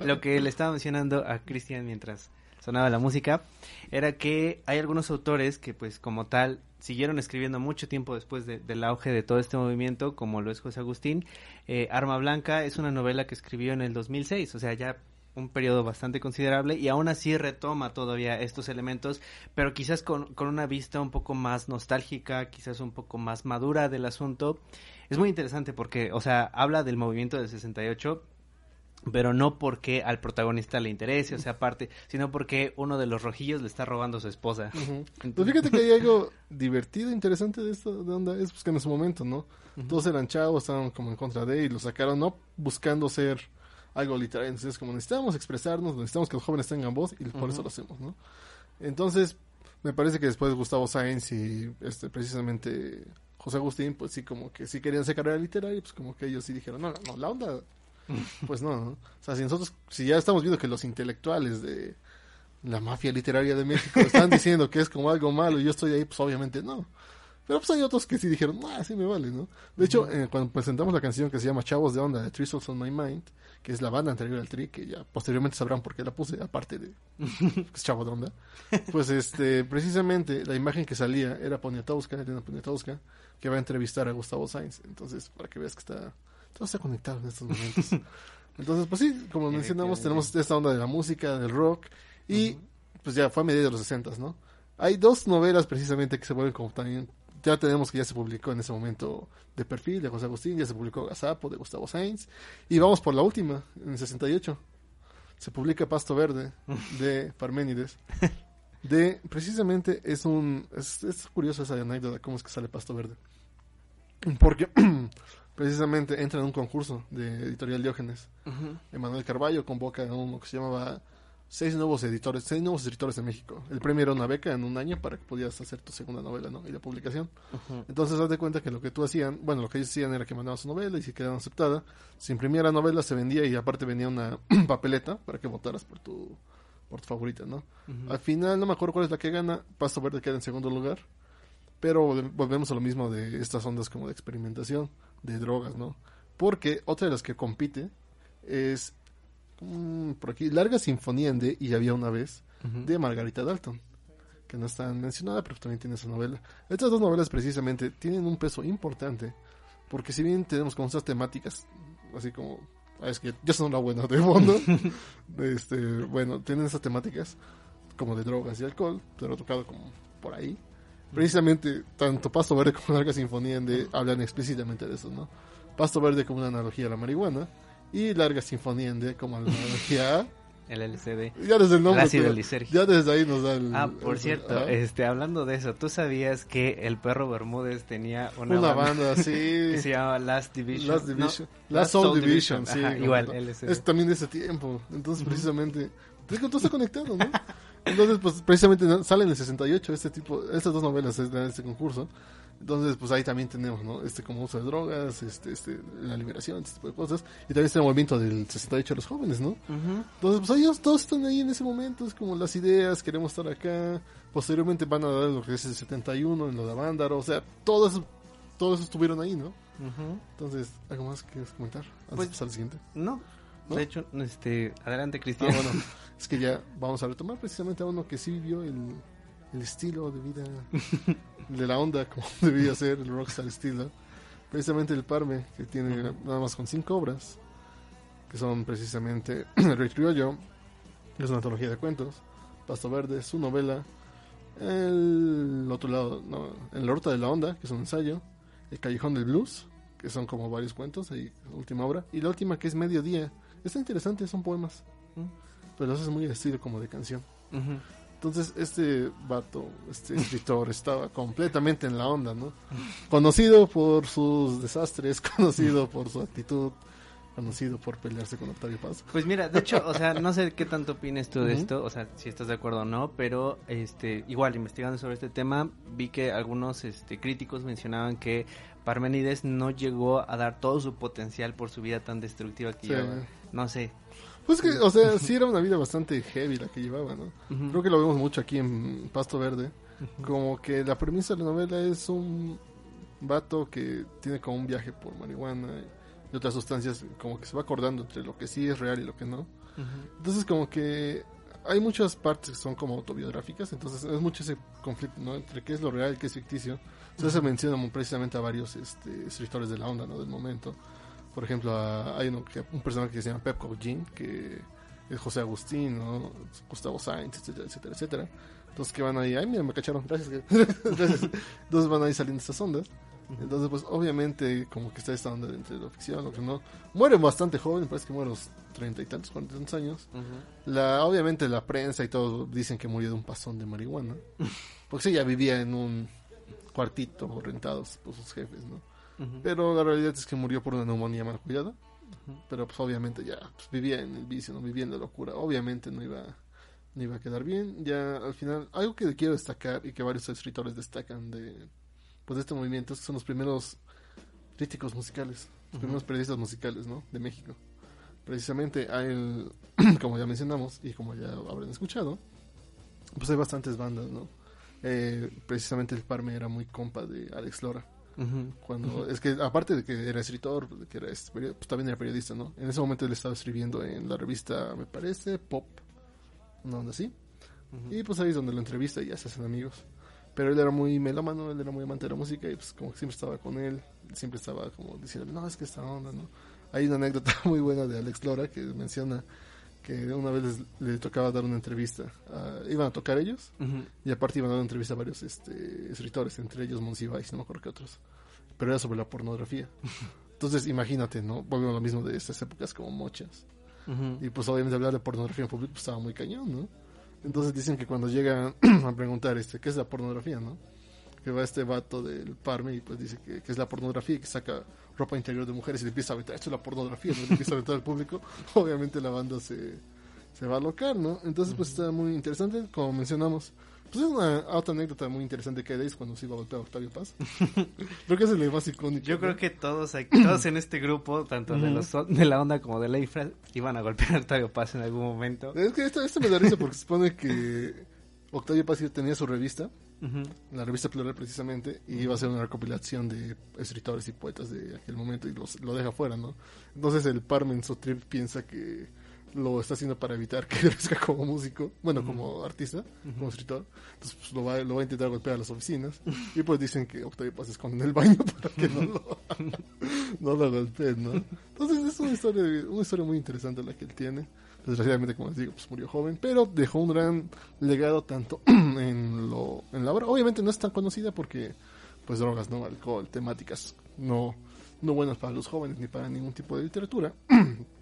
(laughs) lo que le estaba mencionando a Cristian mientras sonaba la música, era que hay algunos autores que pues como tal siguieron escribiendo mucho tiempo después de- del auge de todo este movimiento, como lo es José Agustín. Eh, Arma Blanca es una novela que escribió en el 2006, o sea, ya un periodo bastante considerable y aún así retoma todavía estos elementos, pero quizás con, con una vista un poco más nostálgica, quizás un poco más madura del asunto. Es muy interesante porque, o sea, habla del movimiento del 68 pero no porque al protagonista le interese, o sea, aparte, sino porque uno de los rojillos le está robando a su esposa. Pues fíjate que hay algo divertido, interesante de esto de onda, es pues que en ese momento, ¿no? Todos eran chavos, estaban como en contra de y lo sacaron no buscando ser algo literario, entonces como necesitamos expresarnos, necesitamos que los jóvenes tengan voz y por eso lo hacemos, ¿no? Entonces, me parece que después Gustavo Sáenz y este precisamente José Agustín, pues sí como que sí querían hacer carrera literaria, pues como que ellos sí dijeron, no, no, no, la onda (laughs) pues no, ¿no? O sea, si nosotros, si ya estamos viendo que los intelectuales de la mafia literaria de México están diciendo que es como algo malo y yo estoy ahí, pues obviamente no. Pero pues hay otros que sí dijeron, ah, sí me vale, ¿no? De hecho, eh, cuando presentamos la canción que se llama Chavos de Onda de Tristles on My Mind, que es la banda anterior al Tri, que ya posteriormente sabrán por qué la puse, aparte de (laughs) es Chavo de Onda, pues este, precisamente la imagen que salía era Poniatowska, Elena Poniatowska, que va a entrevistar a Gustavo Sainz. Entonces, para que veas que está, todo está conectado en estos momentos. (laughs) Entonces, pues sí, como mencionamos, tenemos esta onda de la música, del rock, y pues ya fue a mediados de los 60, ¿no? Hay dos novelas precisamente que se vuelven como también, ya tenemos que ya se publicó en ese momento de perfil de José Agustín, ya se publicó Gazapo de Gustavo Sainz, y vamos por la última, en el 68. Se publica Pasto Verde (laughs) de Parménides. De, precisamente es un, es, es curioso esa anécdota, cómo es que sale Pasto Verde. Porque (clears throat) precisamente entra en un concurso de editorial Diógenes. Emanuel Carballo convoca a uno que se llamaba seis nuevos editores, seis nuevos escritores en México. El premio era una beca en un año para que pudieras hacer tu segunda novela, ¿no? Y la publicación. Entonces, haz de cuenta que lo que tú hacían, bueno, lo que ellos hacían era que mandaban su novela y si quedaba aceptada, se imprimía la novela, se vendía y aparte venía una (clears throat) papeleta para que votaras por tu por tu favorita, ¿no? Al final, no me acuerdo cuál es la que gana, Pasto Verde queda en segundo lugar, pero vol- volvemos a lo mismo de estas ondas como de experimentación, de drogas, ¿no? Porque otra de las que compite es por aquí, Larga Sinfonía en D y había una vez de Margarita Dalton, que no está mencionada, pero también tiene esa novela. Estas dos novelas precisamente tienen un peso importante, porque si bien tenemos como esas temáticas, así como, ah, es que ya son una buena de fondo, (laughs) este, bueno, tienen esas temáticas como de drogas y alcohol, pero tocado como por ahí. Precisamente, tanto Pasto Verde como Larga Sinfonía en D hablan explícitamente de eso, ¿no? Pasto Verde como una analogía a la marihuana y Larga Sinfonía en D como analogía. (laughs) El LCD. Ya desde el nombre. Pero. Ya desde ahí nos da el. Ah, por el- cierto, ajá. este, hablando de eso, ¿tú sabías que el perro Bermúdez tenía una, Una banda, banda, sí. (laughs) que se llama Last Division? Last No, Division. Last Soul Division, sí. Ajá, igual. LCD. Es también de ese tiempo. Entonces, precisamente. Es que todo está conectado, ¿no? (laughs) Entonces, pues, precisamente sale en el 68 este tipo, estas dos novelas de este concurso. Entonces, pues ahí también tenemos, ¿no? Este como uso de drogas, este, este, la liberación, este tipo de cosas. Y también está el movimiento del 68 de los jóvenes, ¿no? Ujú. Entonces, pues ellos todos están ahí en ese momento, es como las ideas, queremos estar acá. Posteriormente van a dar lo que es el 71 en lo de Avándaro, o sea, todo eso, todo eso estuvieron ahí, ¿no? Ujú. Entonces, ¿algo más que comentar? Antes Pues- de pasar al siguiente. No, ¿No? de hecho, este, adelante Ah, Cristian. bueno, es que ya vamos a retomar precisamente a uno que sí vivió el, el estilo de vida (laughs) de la onda como (laughs) debía ser el rockstar estilo. Precisamente el Parme, que tiene nada más con cinco obras, que son precisamente (clears throat) El Rey Criollo, que es una antología de cuentos, Pasto Verde, su novela, El otro lado, no, El Horta de la Onda, que es un ensayo, El Callejón del Blues, que son como varios cuentos, ahí, última obra, y la última que es Mediodía. Está interesante, son poemas, pero eso es muy de estilo como de canción. Entonces, este vato, este (laughs) escritor, estaba completamente en la onda, ¿no? Conocido por sus desastres, (laughs) conocido por su actitud, conocido por pelearse con Octavio Paz. Pues mira, de hecho, o sea, no sé qué tanto opines tú de esto, o sea, si estás de acuerdo o no, pero este, igual investigando sobre este tema, vi que algunos este, críticos mencionaban que Parmenides no llegó a dar todo su potencial por su vida tan destructiva que Sí. llevaba. No sé. Pues que, o sea, sí era una vida bastante heavy la que llevaba, ¿no? Creo que lo vemos mucho aquí en Pasto Verde. Como que la premisa de la novela es un vato que tiene como un viaje por marihuana y otras sustancias, como que se va acordando entre lo que sí es real y lo que no. Ujú. Entonces como que hay muchas partes que son como autobiográficas, entonces es mucho ese conflicto, ¿no? Entre qué es lo real y qué es ficticio. Entonces se menciona precisamente a varios este, escritores de la onda, ¿no? Del momento. Por ejemplo, a- hay uno que, un personaje que se llama Pep Jean, que es José Agustín, ¿no? Gustavo Sainz, etcétera, etcétera, etcétera. Entonces que van ahí, ay, mira, me cacharon, gracias. (laughs) Gracias. Entonces van ahí saliendo estas ondas. Entonces, pues obviamente, como que está esta onda entre la ficción, lo que no. Muere bastante joven, parece que muere a los treinta y tantos, cuarenta y tantos años. La, obviamente la prensa y todo dicen que murió de un pasón de marihuana. (laughs) Porque sí, ya vivía en un cuartito rentados por sus jefes, ¿no? Pero la realidad es que murió por una neumonía mal cuidada. Pero pues obviamente ya pues, vivía en el vicio, no vivía en la locura. Obviamente no iba, no iba a quedar bien. Ya al final, algo que quiero destacar y que varios escritores destacan de, pues, de este movimiento que son los primeros críticos musicales, los primeros periodistas musicales, ¿no? De México. Precisamente a él, (clears throat) como ya mencionamos y como ya habrán escuchado, pues hay bastantes bandas, ¿no? Eh, precisamente el Parme era muy compa de Alex Lora. Cuando, es que aparte de que era escritor, de que era este, pues también era periodista, ¿no? En ese momento él estaba escribiendo en la revista, me parece, Pop, una onda así. Y pues ahí es donde lo entrevista y ya se hacen amigos. Pero él era muy melómano, él era muy amante de la música y pues como que siempre estaba con él, siempre estaba como diciendo, no, es que esta onda, ¿no? Hay una anécdota (laughs) muy buena de Alex Lora que menciona que una vez le tocaba dar una entrevista. a- iban a tocar ellos y aparte iban a dar una entrevista a varios este, escritores, entre ellos Monsiváis, no me acuerdo qué otros. Pero era sobre la pornografía. (laughs) Entonces, imagínate, ¿no? Volvemos a lo mismo de estas épocas como mochas. Y pues obviamente hablar de pornografía en público pues, estaba muy cañón, ¿no? Entonces dicen que cuando llegan (clears throat) a preguntar, este, ¿qué es la pornografía, no? Que va este vato del Parme y pues dice que, que es la pornografía y que saca ropa interior de mujeres y le empieza a aventar, esto es la pornografía, ¿no? Le empieza a aventar al público. (laughs) Obviamente la banda se, se va a alocar, ¿no? Entonces pues está muy interesante, como mencionamos. Pues es una otra anécdota muy interesante que hay es cuando se iba a golpear a Octavio Paz. (laughs) creo que es el más icónico. Yo ¿no? creo que todos, aquí- todos en este grupo, tanto de, los, de la onda como de la infra, iban a golpear a Octavio Paz en algún momento. Es que esto, esto me da risa porque se supone que Octavio Paz tenía su revista, la revista Plural precisamente, y iba a ser una recopilación de escritores y poetas de aquel momento y los, lo deja fuera, ¿no? Entonces el Parmen Sotrip piensa que lo está haciendo para evitar que (laughs) crezca como músico, bueno, como artista, como escritor. Entonces pues, lo, va, lo va a intentar golpear a las oficinas y pues dicen que Octavio Paz se esconde en el baño (laughs) para que no lo, (laughs) no lo golpeen, ¿no? Entonces es una historia, una historia muy interesante la que él tiene. Desgraciadamente, como les digo, pues murió joven, pero dejó un gran legado tanto (clears throat) en lo en la obra. Obviamente no es tan conocida porque, pues drogas, no, alcohol, temáticas no no buenas para los jóvenes ni para ningún tipo de literatura. (clears throat)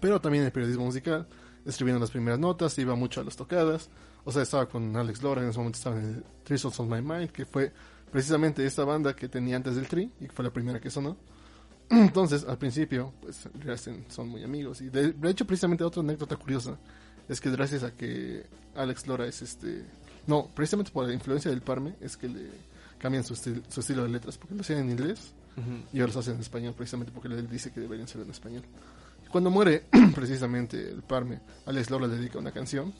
pero también el periodismo musical, escribiendo las primeras notas, iba mucho a las tocadas. O sea, estaba con Alex Lora, en ese momento estaba en el Three Souls on My Mind, que fue precisamente esta banda que tenía antes del Tri y que fue la primera que sonó. (clears throat) Entonces, al principio, pues Drasten son muy amigos. Y de, de hecho, precisamente otra anécdota curiosa es que gracias a que Alex Lora es este. No, precisamente por la influencia del Parme, es que le cambian su, estil- su estilo de letras, porque lo hacían en inglés y ahora lo hacen en español, precisamente porque él dice que deberían ser en español. Cuando muere, (clears throat) precisamente el Parme, Alex Lora le dedica una canción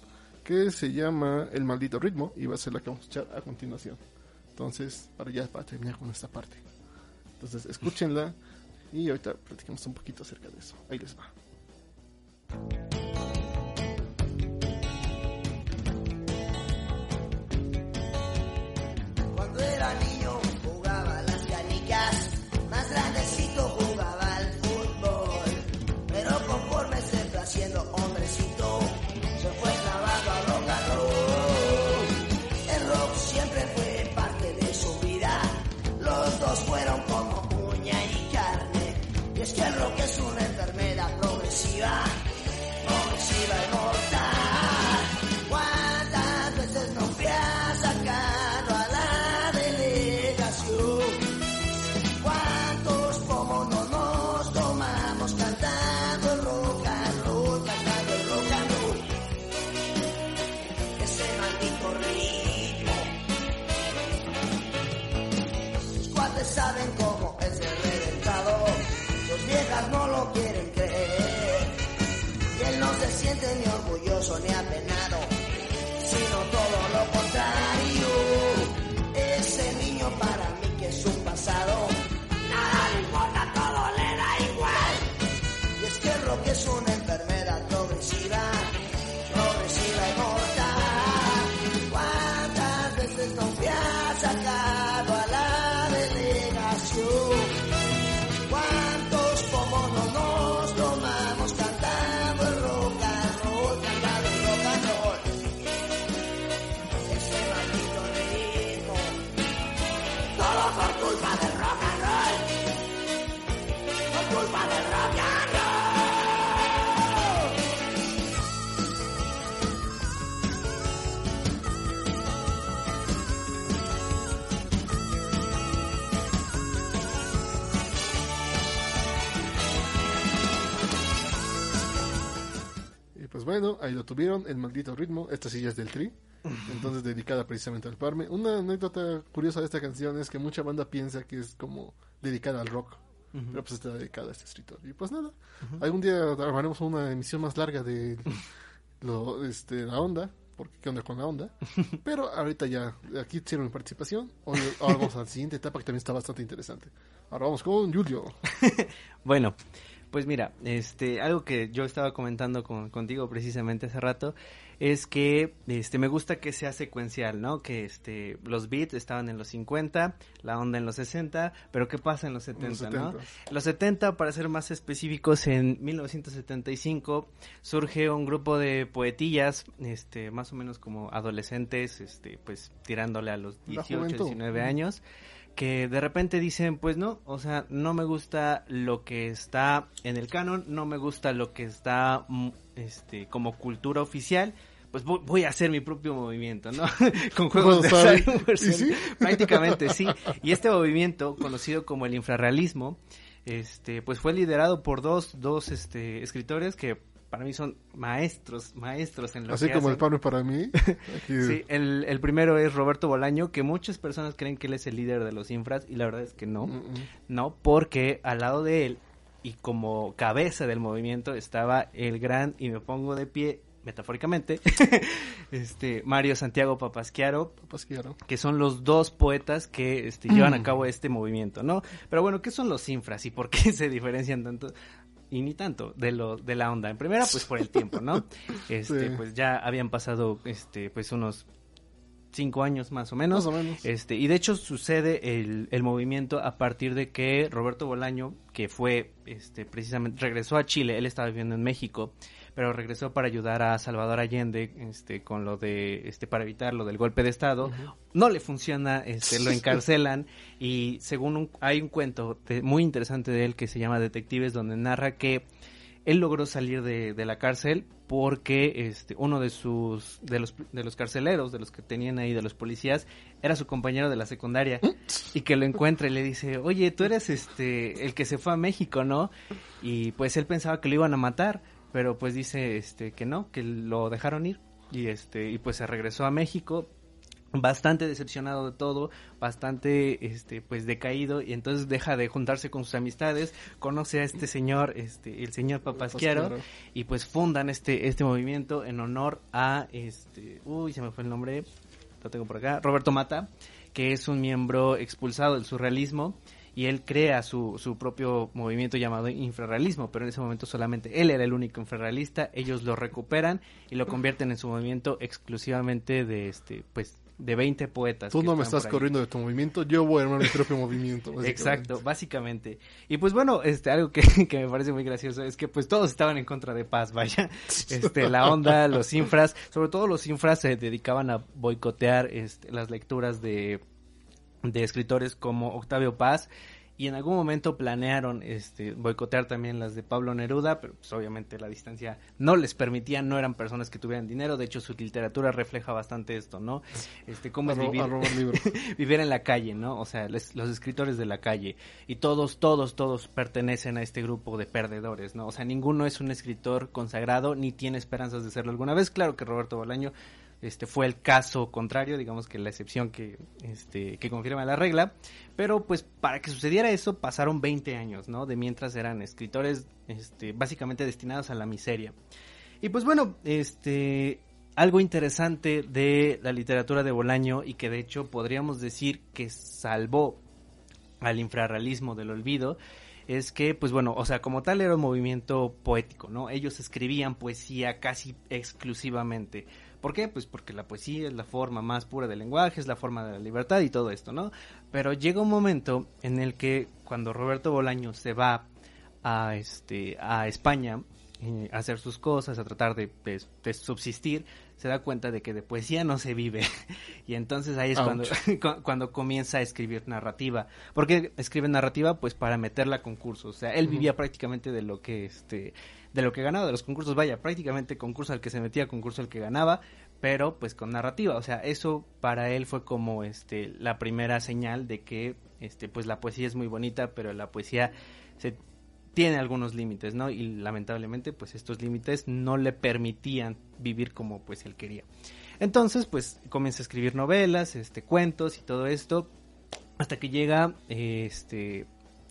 que se llama El maldito ritmo y va a ser la que vamos a escuchar a continuación. Entonces, para ya para terminar con esta parte. Entonces, escúchenla y ahorita platicamos un poquito acerca de eso. Ahí les va. Ahí lo tuvieron, el maldito ritmo, esta silla es del tri. Entonces dedicada precisamente al Parme. Una anécdota curiosa de esta canción es que mucha banda piensa que es como dedicada al rock. Pero pues está dedicada a este escritor. Y pues nada, algún día haremos una emisión más larga de (laughs) lo, este, la onda, porque qué onda con la onda. (laughs) Pero ahorita ya, aquí hicieron mi participación. Hoy, (laughs) ahora vamos a la siguiente etapa que también está bastante interesante. Ahora vamos con Julio. Bueno, pues mira, este, algo que yo estaba comentando con, contigo precisamente hace rato es que este me gusta que sea secuencial, ¿no? Que este los beats estaban en los 50, la onda en los 60, pero ¿qué pasa en los 70, los no? 70. Los 70, para ser más específicos, en 1975 surge un grupo de poetillas, este más o menos como adolescentes, este pues tirándole a los La 18, juventud. 19 años que de repente dicen, pues no, o sea, no me gusta lo que está en el canon, no me gusta lo que está mm, este como cultura oficial, pues voy, a hacer mi propio movimiento, ¿no? (laughs) Con juegos de azar, ¿Y sí? prácticamente sí. (laughs) Y este movimiento, conocido como el infrarrealismo, este, pues fue liderado por dos, dos este, escritores que para mí son maestros, maestros en lo Así que como el hacen. Parme para mí. (laughs) Sí, el, el primero es Roberto Bolaño, que muchas personas creen que él es el líder de los infras y la verdad es que no. Mm, mm. No, porque al lado de él y como cabeza del movimiento estaba el gran, y me pongo de pie metafóricamente, (laughs) este Mario Santiago Papasquiaro, que son los dos poetas que este, llevan a cabo este movimiento, ¿no? Pero bueno, ¿qué son los infras y por qué (laughs) se diferencian tanto? Y ni tanto de lo de la onda. En primera, pues por el tiempo, ¿no? (laughs) Este, Sí. pues ya habían pasado, este, pues unos cinco años más o menos. Más o menos. Este, y de hecho sucede el, el movimiento a partir de que Roberto Bolaño, que fue, este, precisamente, regresó a Chile, él estaba viviendo en México, pero regresó para ayudar a Salvador Allende, este, con lo de, este, para evitar lo del golpe de Estado. No le funciona, este, lo (laughs) encarcelan y según un, hay un cuento de- muy interesante de él que se llama Detectives, donde narra que él logró salir de, de la cárcel porque este uno de sus de los de los carceleros de los que tenían ahí de los policías era su compañero de la secundaria y que lo encuentra y le dice oye tú eres este el que se fue a México no y pues él pensaba que lo iban a matar pero pues dice este que no que lo dejaron ir. Y este y pues se regresó a México bastante decepcionado de todo, bastante este pues decaído. Y entonces deja de juntarse con sus amistades, conoce a este señor, este el señor Papasquiaro y pues fundan este este movimiento en honor a este uy, se me fue el nombre, lo tengo por acá, Roberto Mata, que es un miembro expulsado del surrealismo y él crea su, su propio movimiento llamado infrarrealismo, pero en ese momento solamente él era el único infrarrealista, ellos lo recuperan y lo convierten en su movimiento exclusivamente de este pues de 20 poetas. Tú no me estás corriendo de tu movimiento, yo voy a armar mi propio movimiento. (laughs) básicamente. Exacto, básicamente. Y pues bueno, este algo que, (laughs) que me parece muy gracioso es que pues todos estaban en contra de paz, vaya. (laughs) Este la onda, los infras, sobre todo los infras se dedicaban a boicotear este, las lecturas de de escritores como Octavio Paz y en algún momento planearon este boicotear también las de Pablo Neruda, pero pues obviamente la distancia no les permitía, no eran personas que tuvieran dinero, de hecho su literatura refleja bastante esto, ¿no? Este cómo es vivir (laughs) vivir en la calle, ¿no? O sea, les- los escritores de la calle. Y todos, todos, todos pertenecen a este grupo de perdedores, ¿no? O sea, ninguno es un escritor consagrado ni tiene esperanzas de serlo alguna vez. Claro que Roberto Bolaño este fue el caso contrario, digamos que la excepción que este que confirma la regla, pero pues para que sucediera eso pasaron 20 años, ¿no? De mientras eran escritores este básicamente destinados a la miseria. Y pues bueno, este algo interesante de la literatura de Bolaño y que de hecho podríamos decir que salvó al infrarrealismo del olvido es que, pues bueno, o sea, como tal era un movimiento poético, ¿no? Ellos escribían poesía casi exclusivamente. ¿Por qué? Pues porque la poesía es la forma más pura del lenguaje, es la forma de la libertad y todo esto, ¿no? Pero llega un momento en el que cuando Roberto Bolaño se va a, este, a España eh, a hacer sus cosas, a tratar de, de- de subsistir, se da cuenta de que de poesía no se vive. (laughs) y entonces ahí es Ouch. cuando, (laughs) cu- cuando comienza a escribir narrativa. ¿Por qué escribe narrativa? Pues para meterla a concursos. O sea, él vivía prácticamente de lo que este de lo que ganaba de los concursos, vaya, prácticamente concurso al que se metía, concurso al que ganaba, pero pues con narrativa, o sea, eso para él fue como este la primera señal de que este pues la poesía es muy bonita, pero la poesía se tiene algunos límites, ¿no? Y lamentablemente, pues estos límites no le permitían vivir como pues él quería. Entonces, pues comienza a escribir novelas, este, cuentos y todo esto, hasta que llega, este,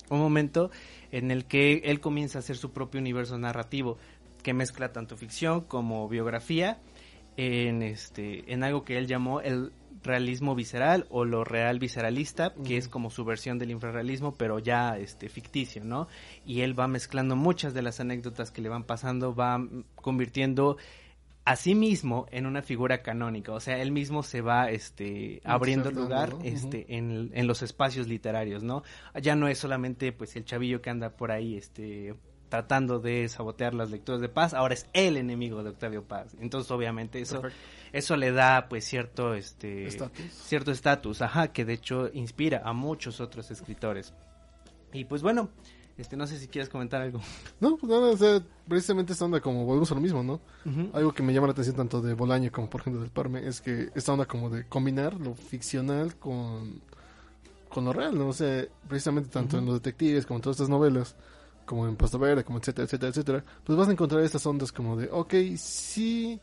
un momento en el que él comienza a hacer su propio universo narrativo, que mezcla tanto ficción como biografía, en este, en algo que él llamó el realismo visceral o lo real visceralista, que es como su versión del infrarrealismo, pero ya este ficticio, ¿no? Y él va mezclando muchas de las anécdotas que le van pasando, va convirtiendo a sí mismo en una figura canónica, o sea, él mismo se va este abriendo lugar ¿no? este en, en los espacios literarios, ¿no? Ya no es solamente pues el chavillo que anda por ahí este tratando de sabotear las lecturas de Paz, ahora es el enemigo de Octavio Paz. Entonces, obviamente eso Perfecto. eso le da pues cierto este Estatus. cierto estatus, ajá, que de hecho inspira a muchos otros escritores. Y pues bueno, este no sé si quieres comentar algo. No, pues nada, o sea, precisamente esta onda como volvemos a lo mismo, ¿no? Algo que me llama la atención tanto de Bolaño como por ejemplo del Parme es que esta onda como de combinar lo ficcional con, con lo real, ¿no? O sea, precisamente tanto en los detectives como en todas estas novelas, como en Pasto Verde, como etcétera, etcétera, etcétera, pues vas a encontrar estas ondas como de, ok, sí,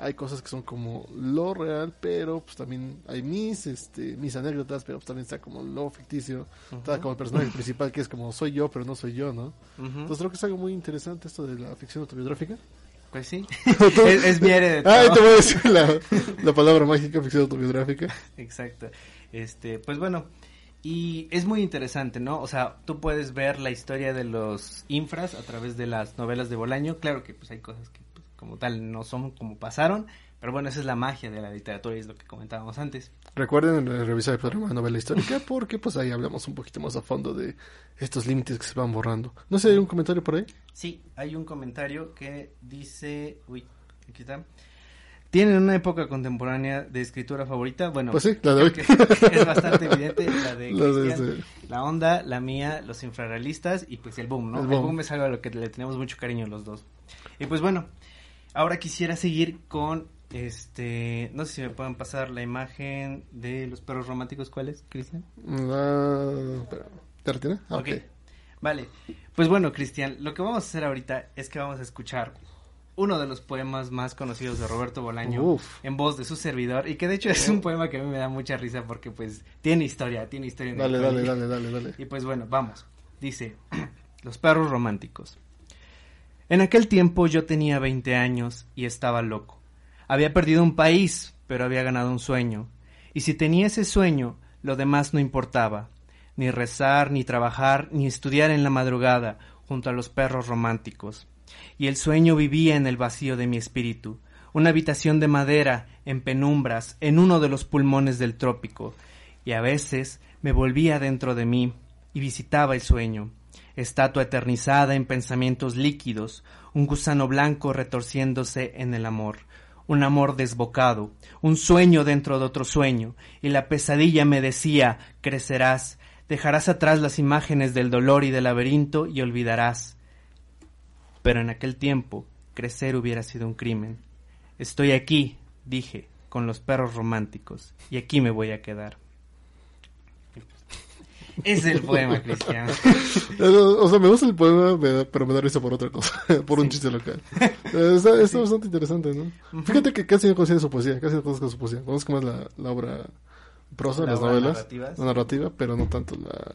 hay cosas que son como lo real, pero pues también hay mis, este, mis anécdotas, pero pues también está como lo ficticio, está como el personaje principal que es como soy yo, pero no soy yo, ¿no? Entonces creo que es algo muy interesante esto de la ficción autobiográfica. Pues sí, (laughs) (laughs) es, es mi Ay, te voy a decir la, la palabra mágica, ficción autobiográfica. (laughs) Exacto. Este, pues bueno, y es muy interesante, ¿no? O sea, tú puedes ver la historia de los infras a través de las novelas de Bolaño. Claro que pues hay cosas que como tal no son como pasaron, pero bueno, esa es la magia de la literatura y es lo que comentábamos antes. Recuerden revisar el programa de novela histórica (laughs) porque pues ahí hablamos un poquito más a fondo de estos límites que se van borrando. No sé, ¿hay un comentario por ahí? Sí, hay un comentario que dice, uy, aquí está. ¿Tienen una época contemporánea de escritura favorita? Bueno, Pues sí, la de hoy. (laughs) es bastante evidente la de (laughs) Cristian, la onda, la mía, los infrarrealistas y pues el boom, ¿no? El El boom. boom, es algo a lo que le tenemos mucho cariño los dos. Y pues bueno, ahora quisiera seguir con este, no sé si me pueden pasar la imagen de los perros románticos, ¿cuál es, Cristian? Espera, ¿Te retiene? Ah, ok. Vale. Pues bueno, Cristian, lo que vamos a hacer ahorita es que vamos a escuchar uno de los poemas más conocidos de Roberto Bolaño Uf. en voz de su servidor y que de hecho es un poema que a mí me da mucha risa porque pues tiene historia, tiene historia. en el Dale, dale, dale, dale. Y pues bueno, vamos. Dice, (clears throat) los perros románticos. En aquel tiempo yo tenía 20 años y estaba loco. Había perdido un país, pero había ganado un sueño. Y si tenía ese sueño, lo demás no importaba. Ni rezar, ni trabajar, ni estudiar en la madrugada junto a los perros románticos. Y el sueño vivía en el vacío de mi espíritu, una habitación de madera, en penumbras, en uno de los pulmones del trópico. Y a veces me volvía dentro de mí y visitaba el sueño, estatua eternizada en pensamientos líquidos, un gusano blanco retorciéndose en el amor, un amor desbocado, un sueño dentro de otro sueño, y la pesadilla me decía crecerás, dejarás atrás las imágenes del dolor y del laberinto y olvidarás. Pero en aquel tiempo crecer hubiera sido un crimen. Estoy aquí, dije, con los perros románticos, y aquí me voy a quedar. Es el poema, Cristian. (laughs) O sea, me gusta el poema, pero me da risa por otra cosa, (laughs) por un chiste local. Eh, Está, está bastante interesante, ¿no? Fíjate que casi no conocía su poesía, casi no conozco su poesía. Conozco más la, la obra prosa, La las obra novelas, narrativas. la narrativa, pero no tanto la,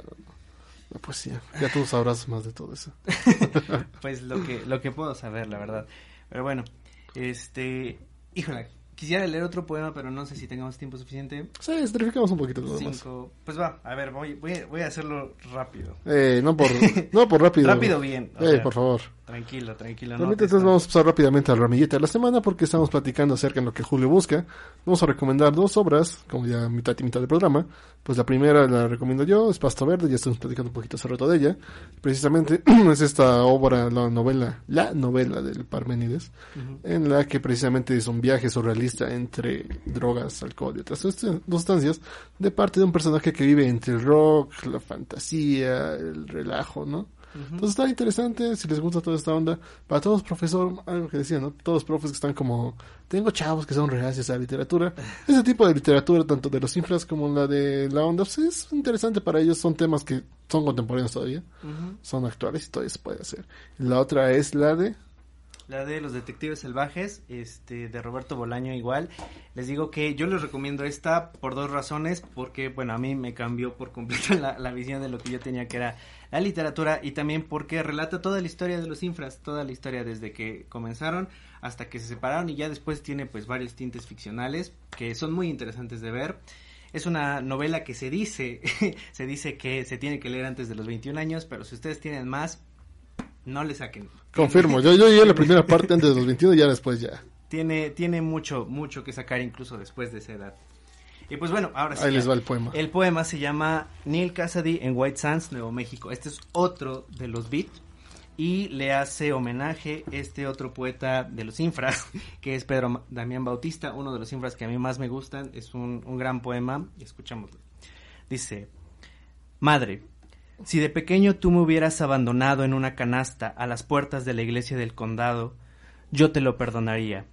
la poesía. Ya tú sabrás más de todo eso. (laughs) Pues lo que, lo que puedo saber, la verdad. Pero bueno, este, híjole, quisiera leer otro poema, pero no sé si tengamos tiempo suficiente. Sí, estrificamos un poquito todo más. Cinco, pues va, a ver, voy, voy, voy a hacerlo rápido. Eh, no por, (laughs) no por rápido. Rápido bien, Eh, por favor. Tranquilo, tranquilo. no entonces vamos a pasar rápidamente al ramillete de la semana porque estamos platicando acerca de lo que Julio busca. Vamos a recomendar dos obras, como ya mitad y mitad del programa. Pues la primera la recomiendo yo, es Pasto Verde, ya estamos platicando un poquito hace rato de ella. Precisamente (clears throat) es esta obra, la novela, la novela del Parménides, Ujú. en la que precisamente es un viaje surrealista entre drogas, alcohol y otras sust- sustancias, de parte de un personaje que vive entre el rock, la fantasía, el relajo, ¿no? Entonces está interesante, si les gusta toda esta onda. Para todos, profesor, algo que decía, ¿no? Todos los profes que están como, tengo chavos que son reacios a la literatura. (laughs) Ese tipo de literatura, tanto de los infras como la de la onda, pues es interesante para ellos. Son temas que son contemporáneos todavía, son actuales y todavía se puede hacer. La otra es la de... La de los detectives salvajes, este, de Roberto Bolaño igual. Les digo que yo les recomiendo esta por dos razones, porque bueno, a mí me cambió por completo (laughs) la, visión de lo que yo tenía que era la literatura y también porque relata toda la historia de los infras, toda la historia desde que comenzaron hasta que se separaron y ya después tiene pues varios tintes ficcionales que son muy interesantes de ver. Es una novela que se dice, (laughs) se dice que se tiene que leer antes de los 21 años, pero si ustedes tienen más, no le saquen. Confirmo, yo, yo llegué a la primera parte antes de los 21 y ya después ya. Tiene, tiene mucho, mucho que sacar incluso después de esa edad. Y pues bueno, ahora sí. Ahí les va el poema. El poema se llama Neil Cassidy en White Sands, Nuevo México. Este es otro de los beat y le hace homenaje este otro poeta de los infras, (laughs) que es Pedro Damián Bautista, uno de los infras que a mí más me gustan. Es un, un gran poema. Escuchámoslo. Dice, Madre, si de pequeño tú me hubieras abandonado en una canasta a las puertas de la iglesia del condado, yo te lo perdonaría.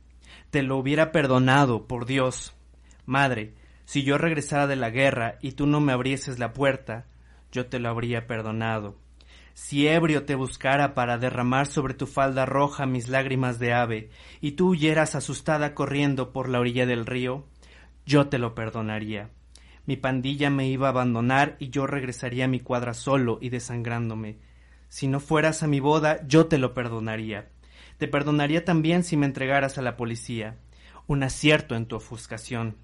Te lo hubiera perdonado, por Dios. Madre, si yo regresara de la guerra y tú no me abrieses la puerta, yo te lo habría perdonado. Si ebrio te buscara para derramar sobre tu falda roja mis lágrimas de ave, y tú huyeras asustada corriendo por la orilla del río, yo te lo perdonaría. Mi pandilla me iba a abandonar y yo regresaría a mi cuadra solo y desangrándome. Si no fueras a mi boda, yo te lo perdonaría. Te perdonaría también si me entregaras a la policía. Un acierto en tu ofuscación.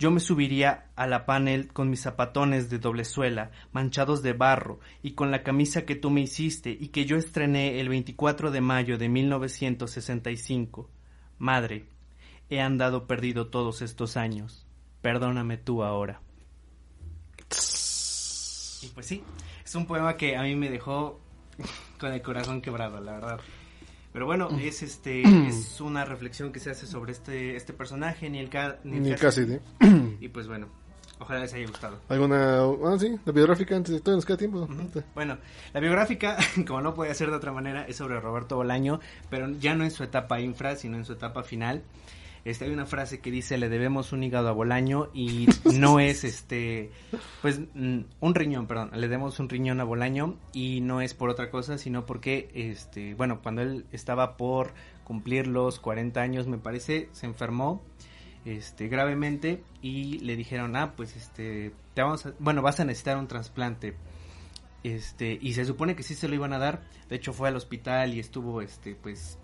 Yo me subiría a la panel con mis zapatones de doble suela, manchados de barro, y con la camisa que tú me hiciste y que yo estrené el 24 de mayo de 1965. Madre, he andado perdido todos estos años. Perdóname tú ahora. Y pues sí, es un poema que a mí me dejó con el corazón quebrado, la verdad. Pero bueno, es este (clears throat) es una reflexión que se hace sobre este este personaje, Neil, Ca Neil Ni Cassidy. casi. Y pues bueno, ojalá les haya gustado. ¿Alguna... Ah, sí, la biográfica antes de todo nos queda tiempo. Bueno, la biográfica, (laughs) como no puede ser de otra manera, es sobre Roberto Bolaño, pero ya no en su etapa infra, sino en su etapa final. Este, hay una frase que dice, le debemos un hígado a Bolaño y no es este, pues mm, un riñón, perdón, le debemos un riñón a Bolaño y no es por otra cosa, sino porque, este, bueno, cuando él estaba por cumplir los 40 años, me parece, se enfermó este gravemente y le dijeron ah pues este te vamos a, bueno vas a necesitar un trasplante este y se supone que sí se lo iban a dar de hecho fue al hospital y estuvo este pues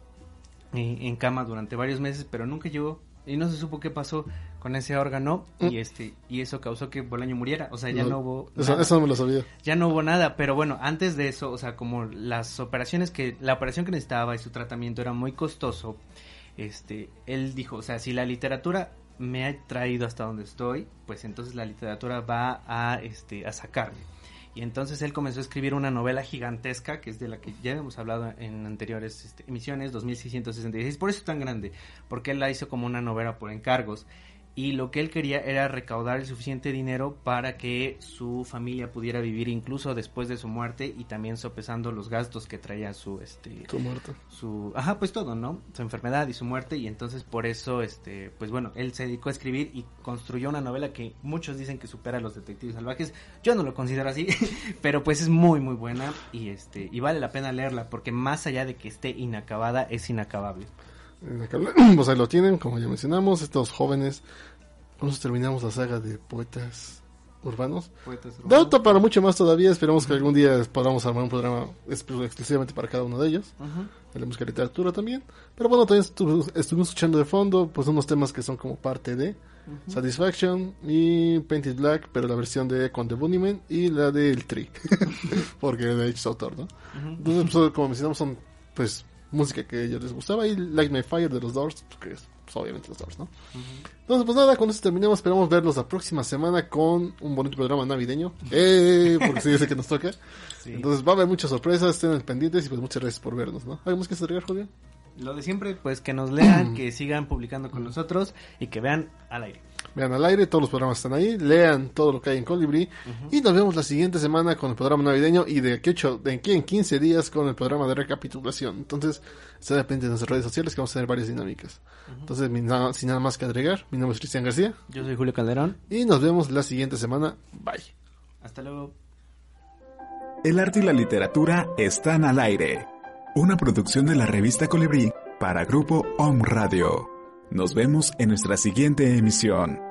en, en cama durante varios meses pero nunca llegó y no se supo qué pasó con ese órgano y este y eso causó que Bolaño muriera o sea ya no, hubo Eso, nada. eso no me lo sabía. Ya no hubo nada, pero bueno, antes de eso, o sea, como las operaciones que, la operación que necesitaba y su tratamiento era muy costoso, este, él dijo, o sea, si la literatura me ha traído hasta donde estoy, pues entonces la literatura va a, este, a sacarme. Y entonces él comenzó a escribir una novela gigantesca, que es de la que ya hemos hablado en anteriores este, emisiones, 2666. Por eso es tan grande, porque él la hizo como una novela por encargos. Y lo que él quería era recaudar el suficiente dinero para que su familia pudiera vivir incluso después de su muerte y también sopesando los gastos que traía su este su ajá pues todo no su enfermedad y su muerte y entonces por eso este pues bueno él se dedicó a escribir y construyó una novela que muchos dicen que supera a los detectives salvajes. Yo no lo considero así (laughs) pero pues es muy muy buena y este y vale la pena leerla porque más allá de que esté inacabada es inacabable. Que habla- (clears throat) Pues ahí lo tienen, como ya mencionamos, estos jóvenes. Eso terminamos la saga de poetas urbanos. Poetas Dato para mucho más todavía, esperamos que algún día podamos armar un programa exclu- exclusivamente para cada uno de ellos. Ujú. de la música y literatura también. Pero bueno, también estu- estuvimos escuchando de fondo pues unos temas que son como parte de Satisfaction y Painted Black, pero la versión de Con the Bunnymen y la de El Tree. (laughs) (laughs) Porque de hecho es autor, ¿no? Entonces, pues, como mencionamos, son pues música que a ellos les gustaba y Light My Fire de los Doors, que es pues, obviamente los Doors, ¿no? Entonces, pues nada, con eso terminamos. Esperamos verlos la próxima semana con un bonito programa navideño. ¡Eh! Porque sí, dice que nos toca. (laughs) Sí. Entonces va a haber muchas sorpresas, estén pendientes y pues muchas gracias por vernos, ¿no? ¿Algo más que agregar, Julián? Lo de siempre, pues que nos lean, que sigan publicando con nosotros y que vean al aire. Vean al aire, todos los programas están ahí, lean todo lo que hay en Colibri y nos vemos la siguiente semana con el programa navideño y de aquí, ocho, de aquí en 15 días con el programa de recapitulación. Entonces, está pendiente de nuestras redes sociales que vamos a tener varias dinámicas. Entonces, mi- nada- sin nada más que agregar, mi nombre es Cristian García Yo soy Julio Calderón. y nos vemos la siguiente semana. Bye. Hasta luego. El arte y la literatura están al aire. Una producción de la revista Colibrí para Grupo Om Radio. Nos vemos en nuestra siguiente emisión.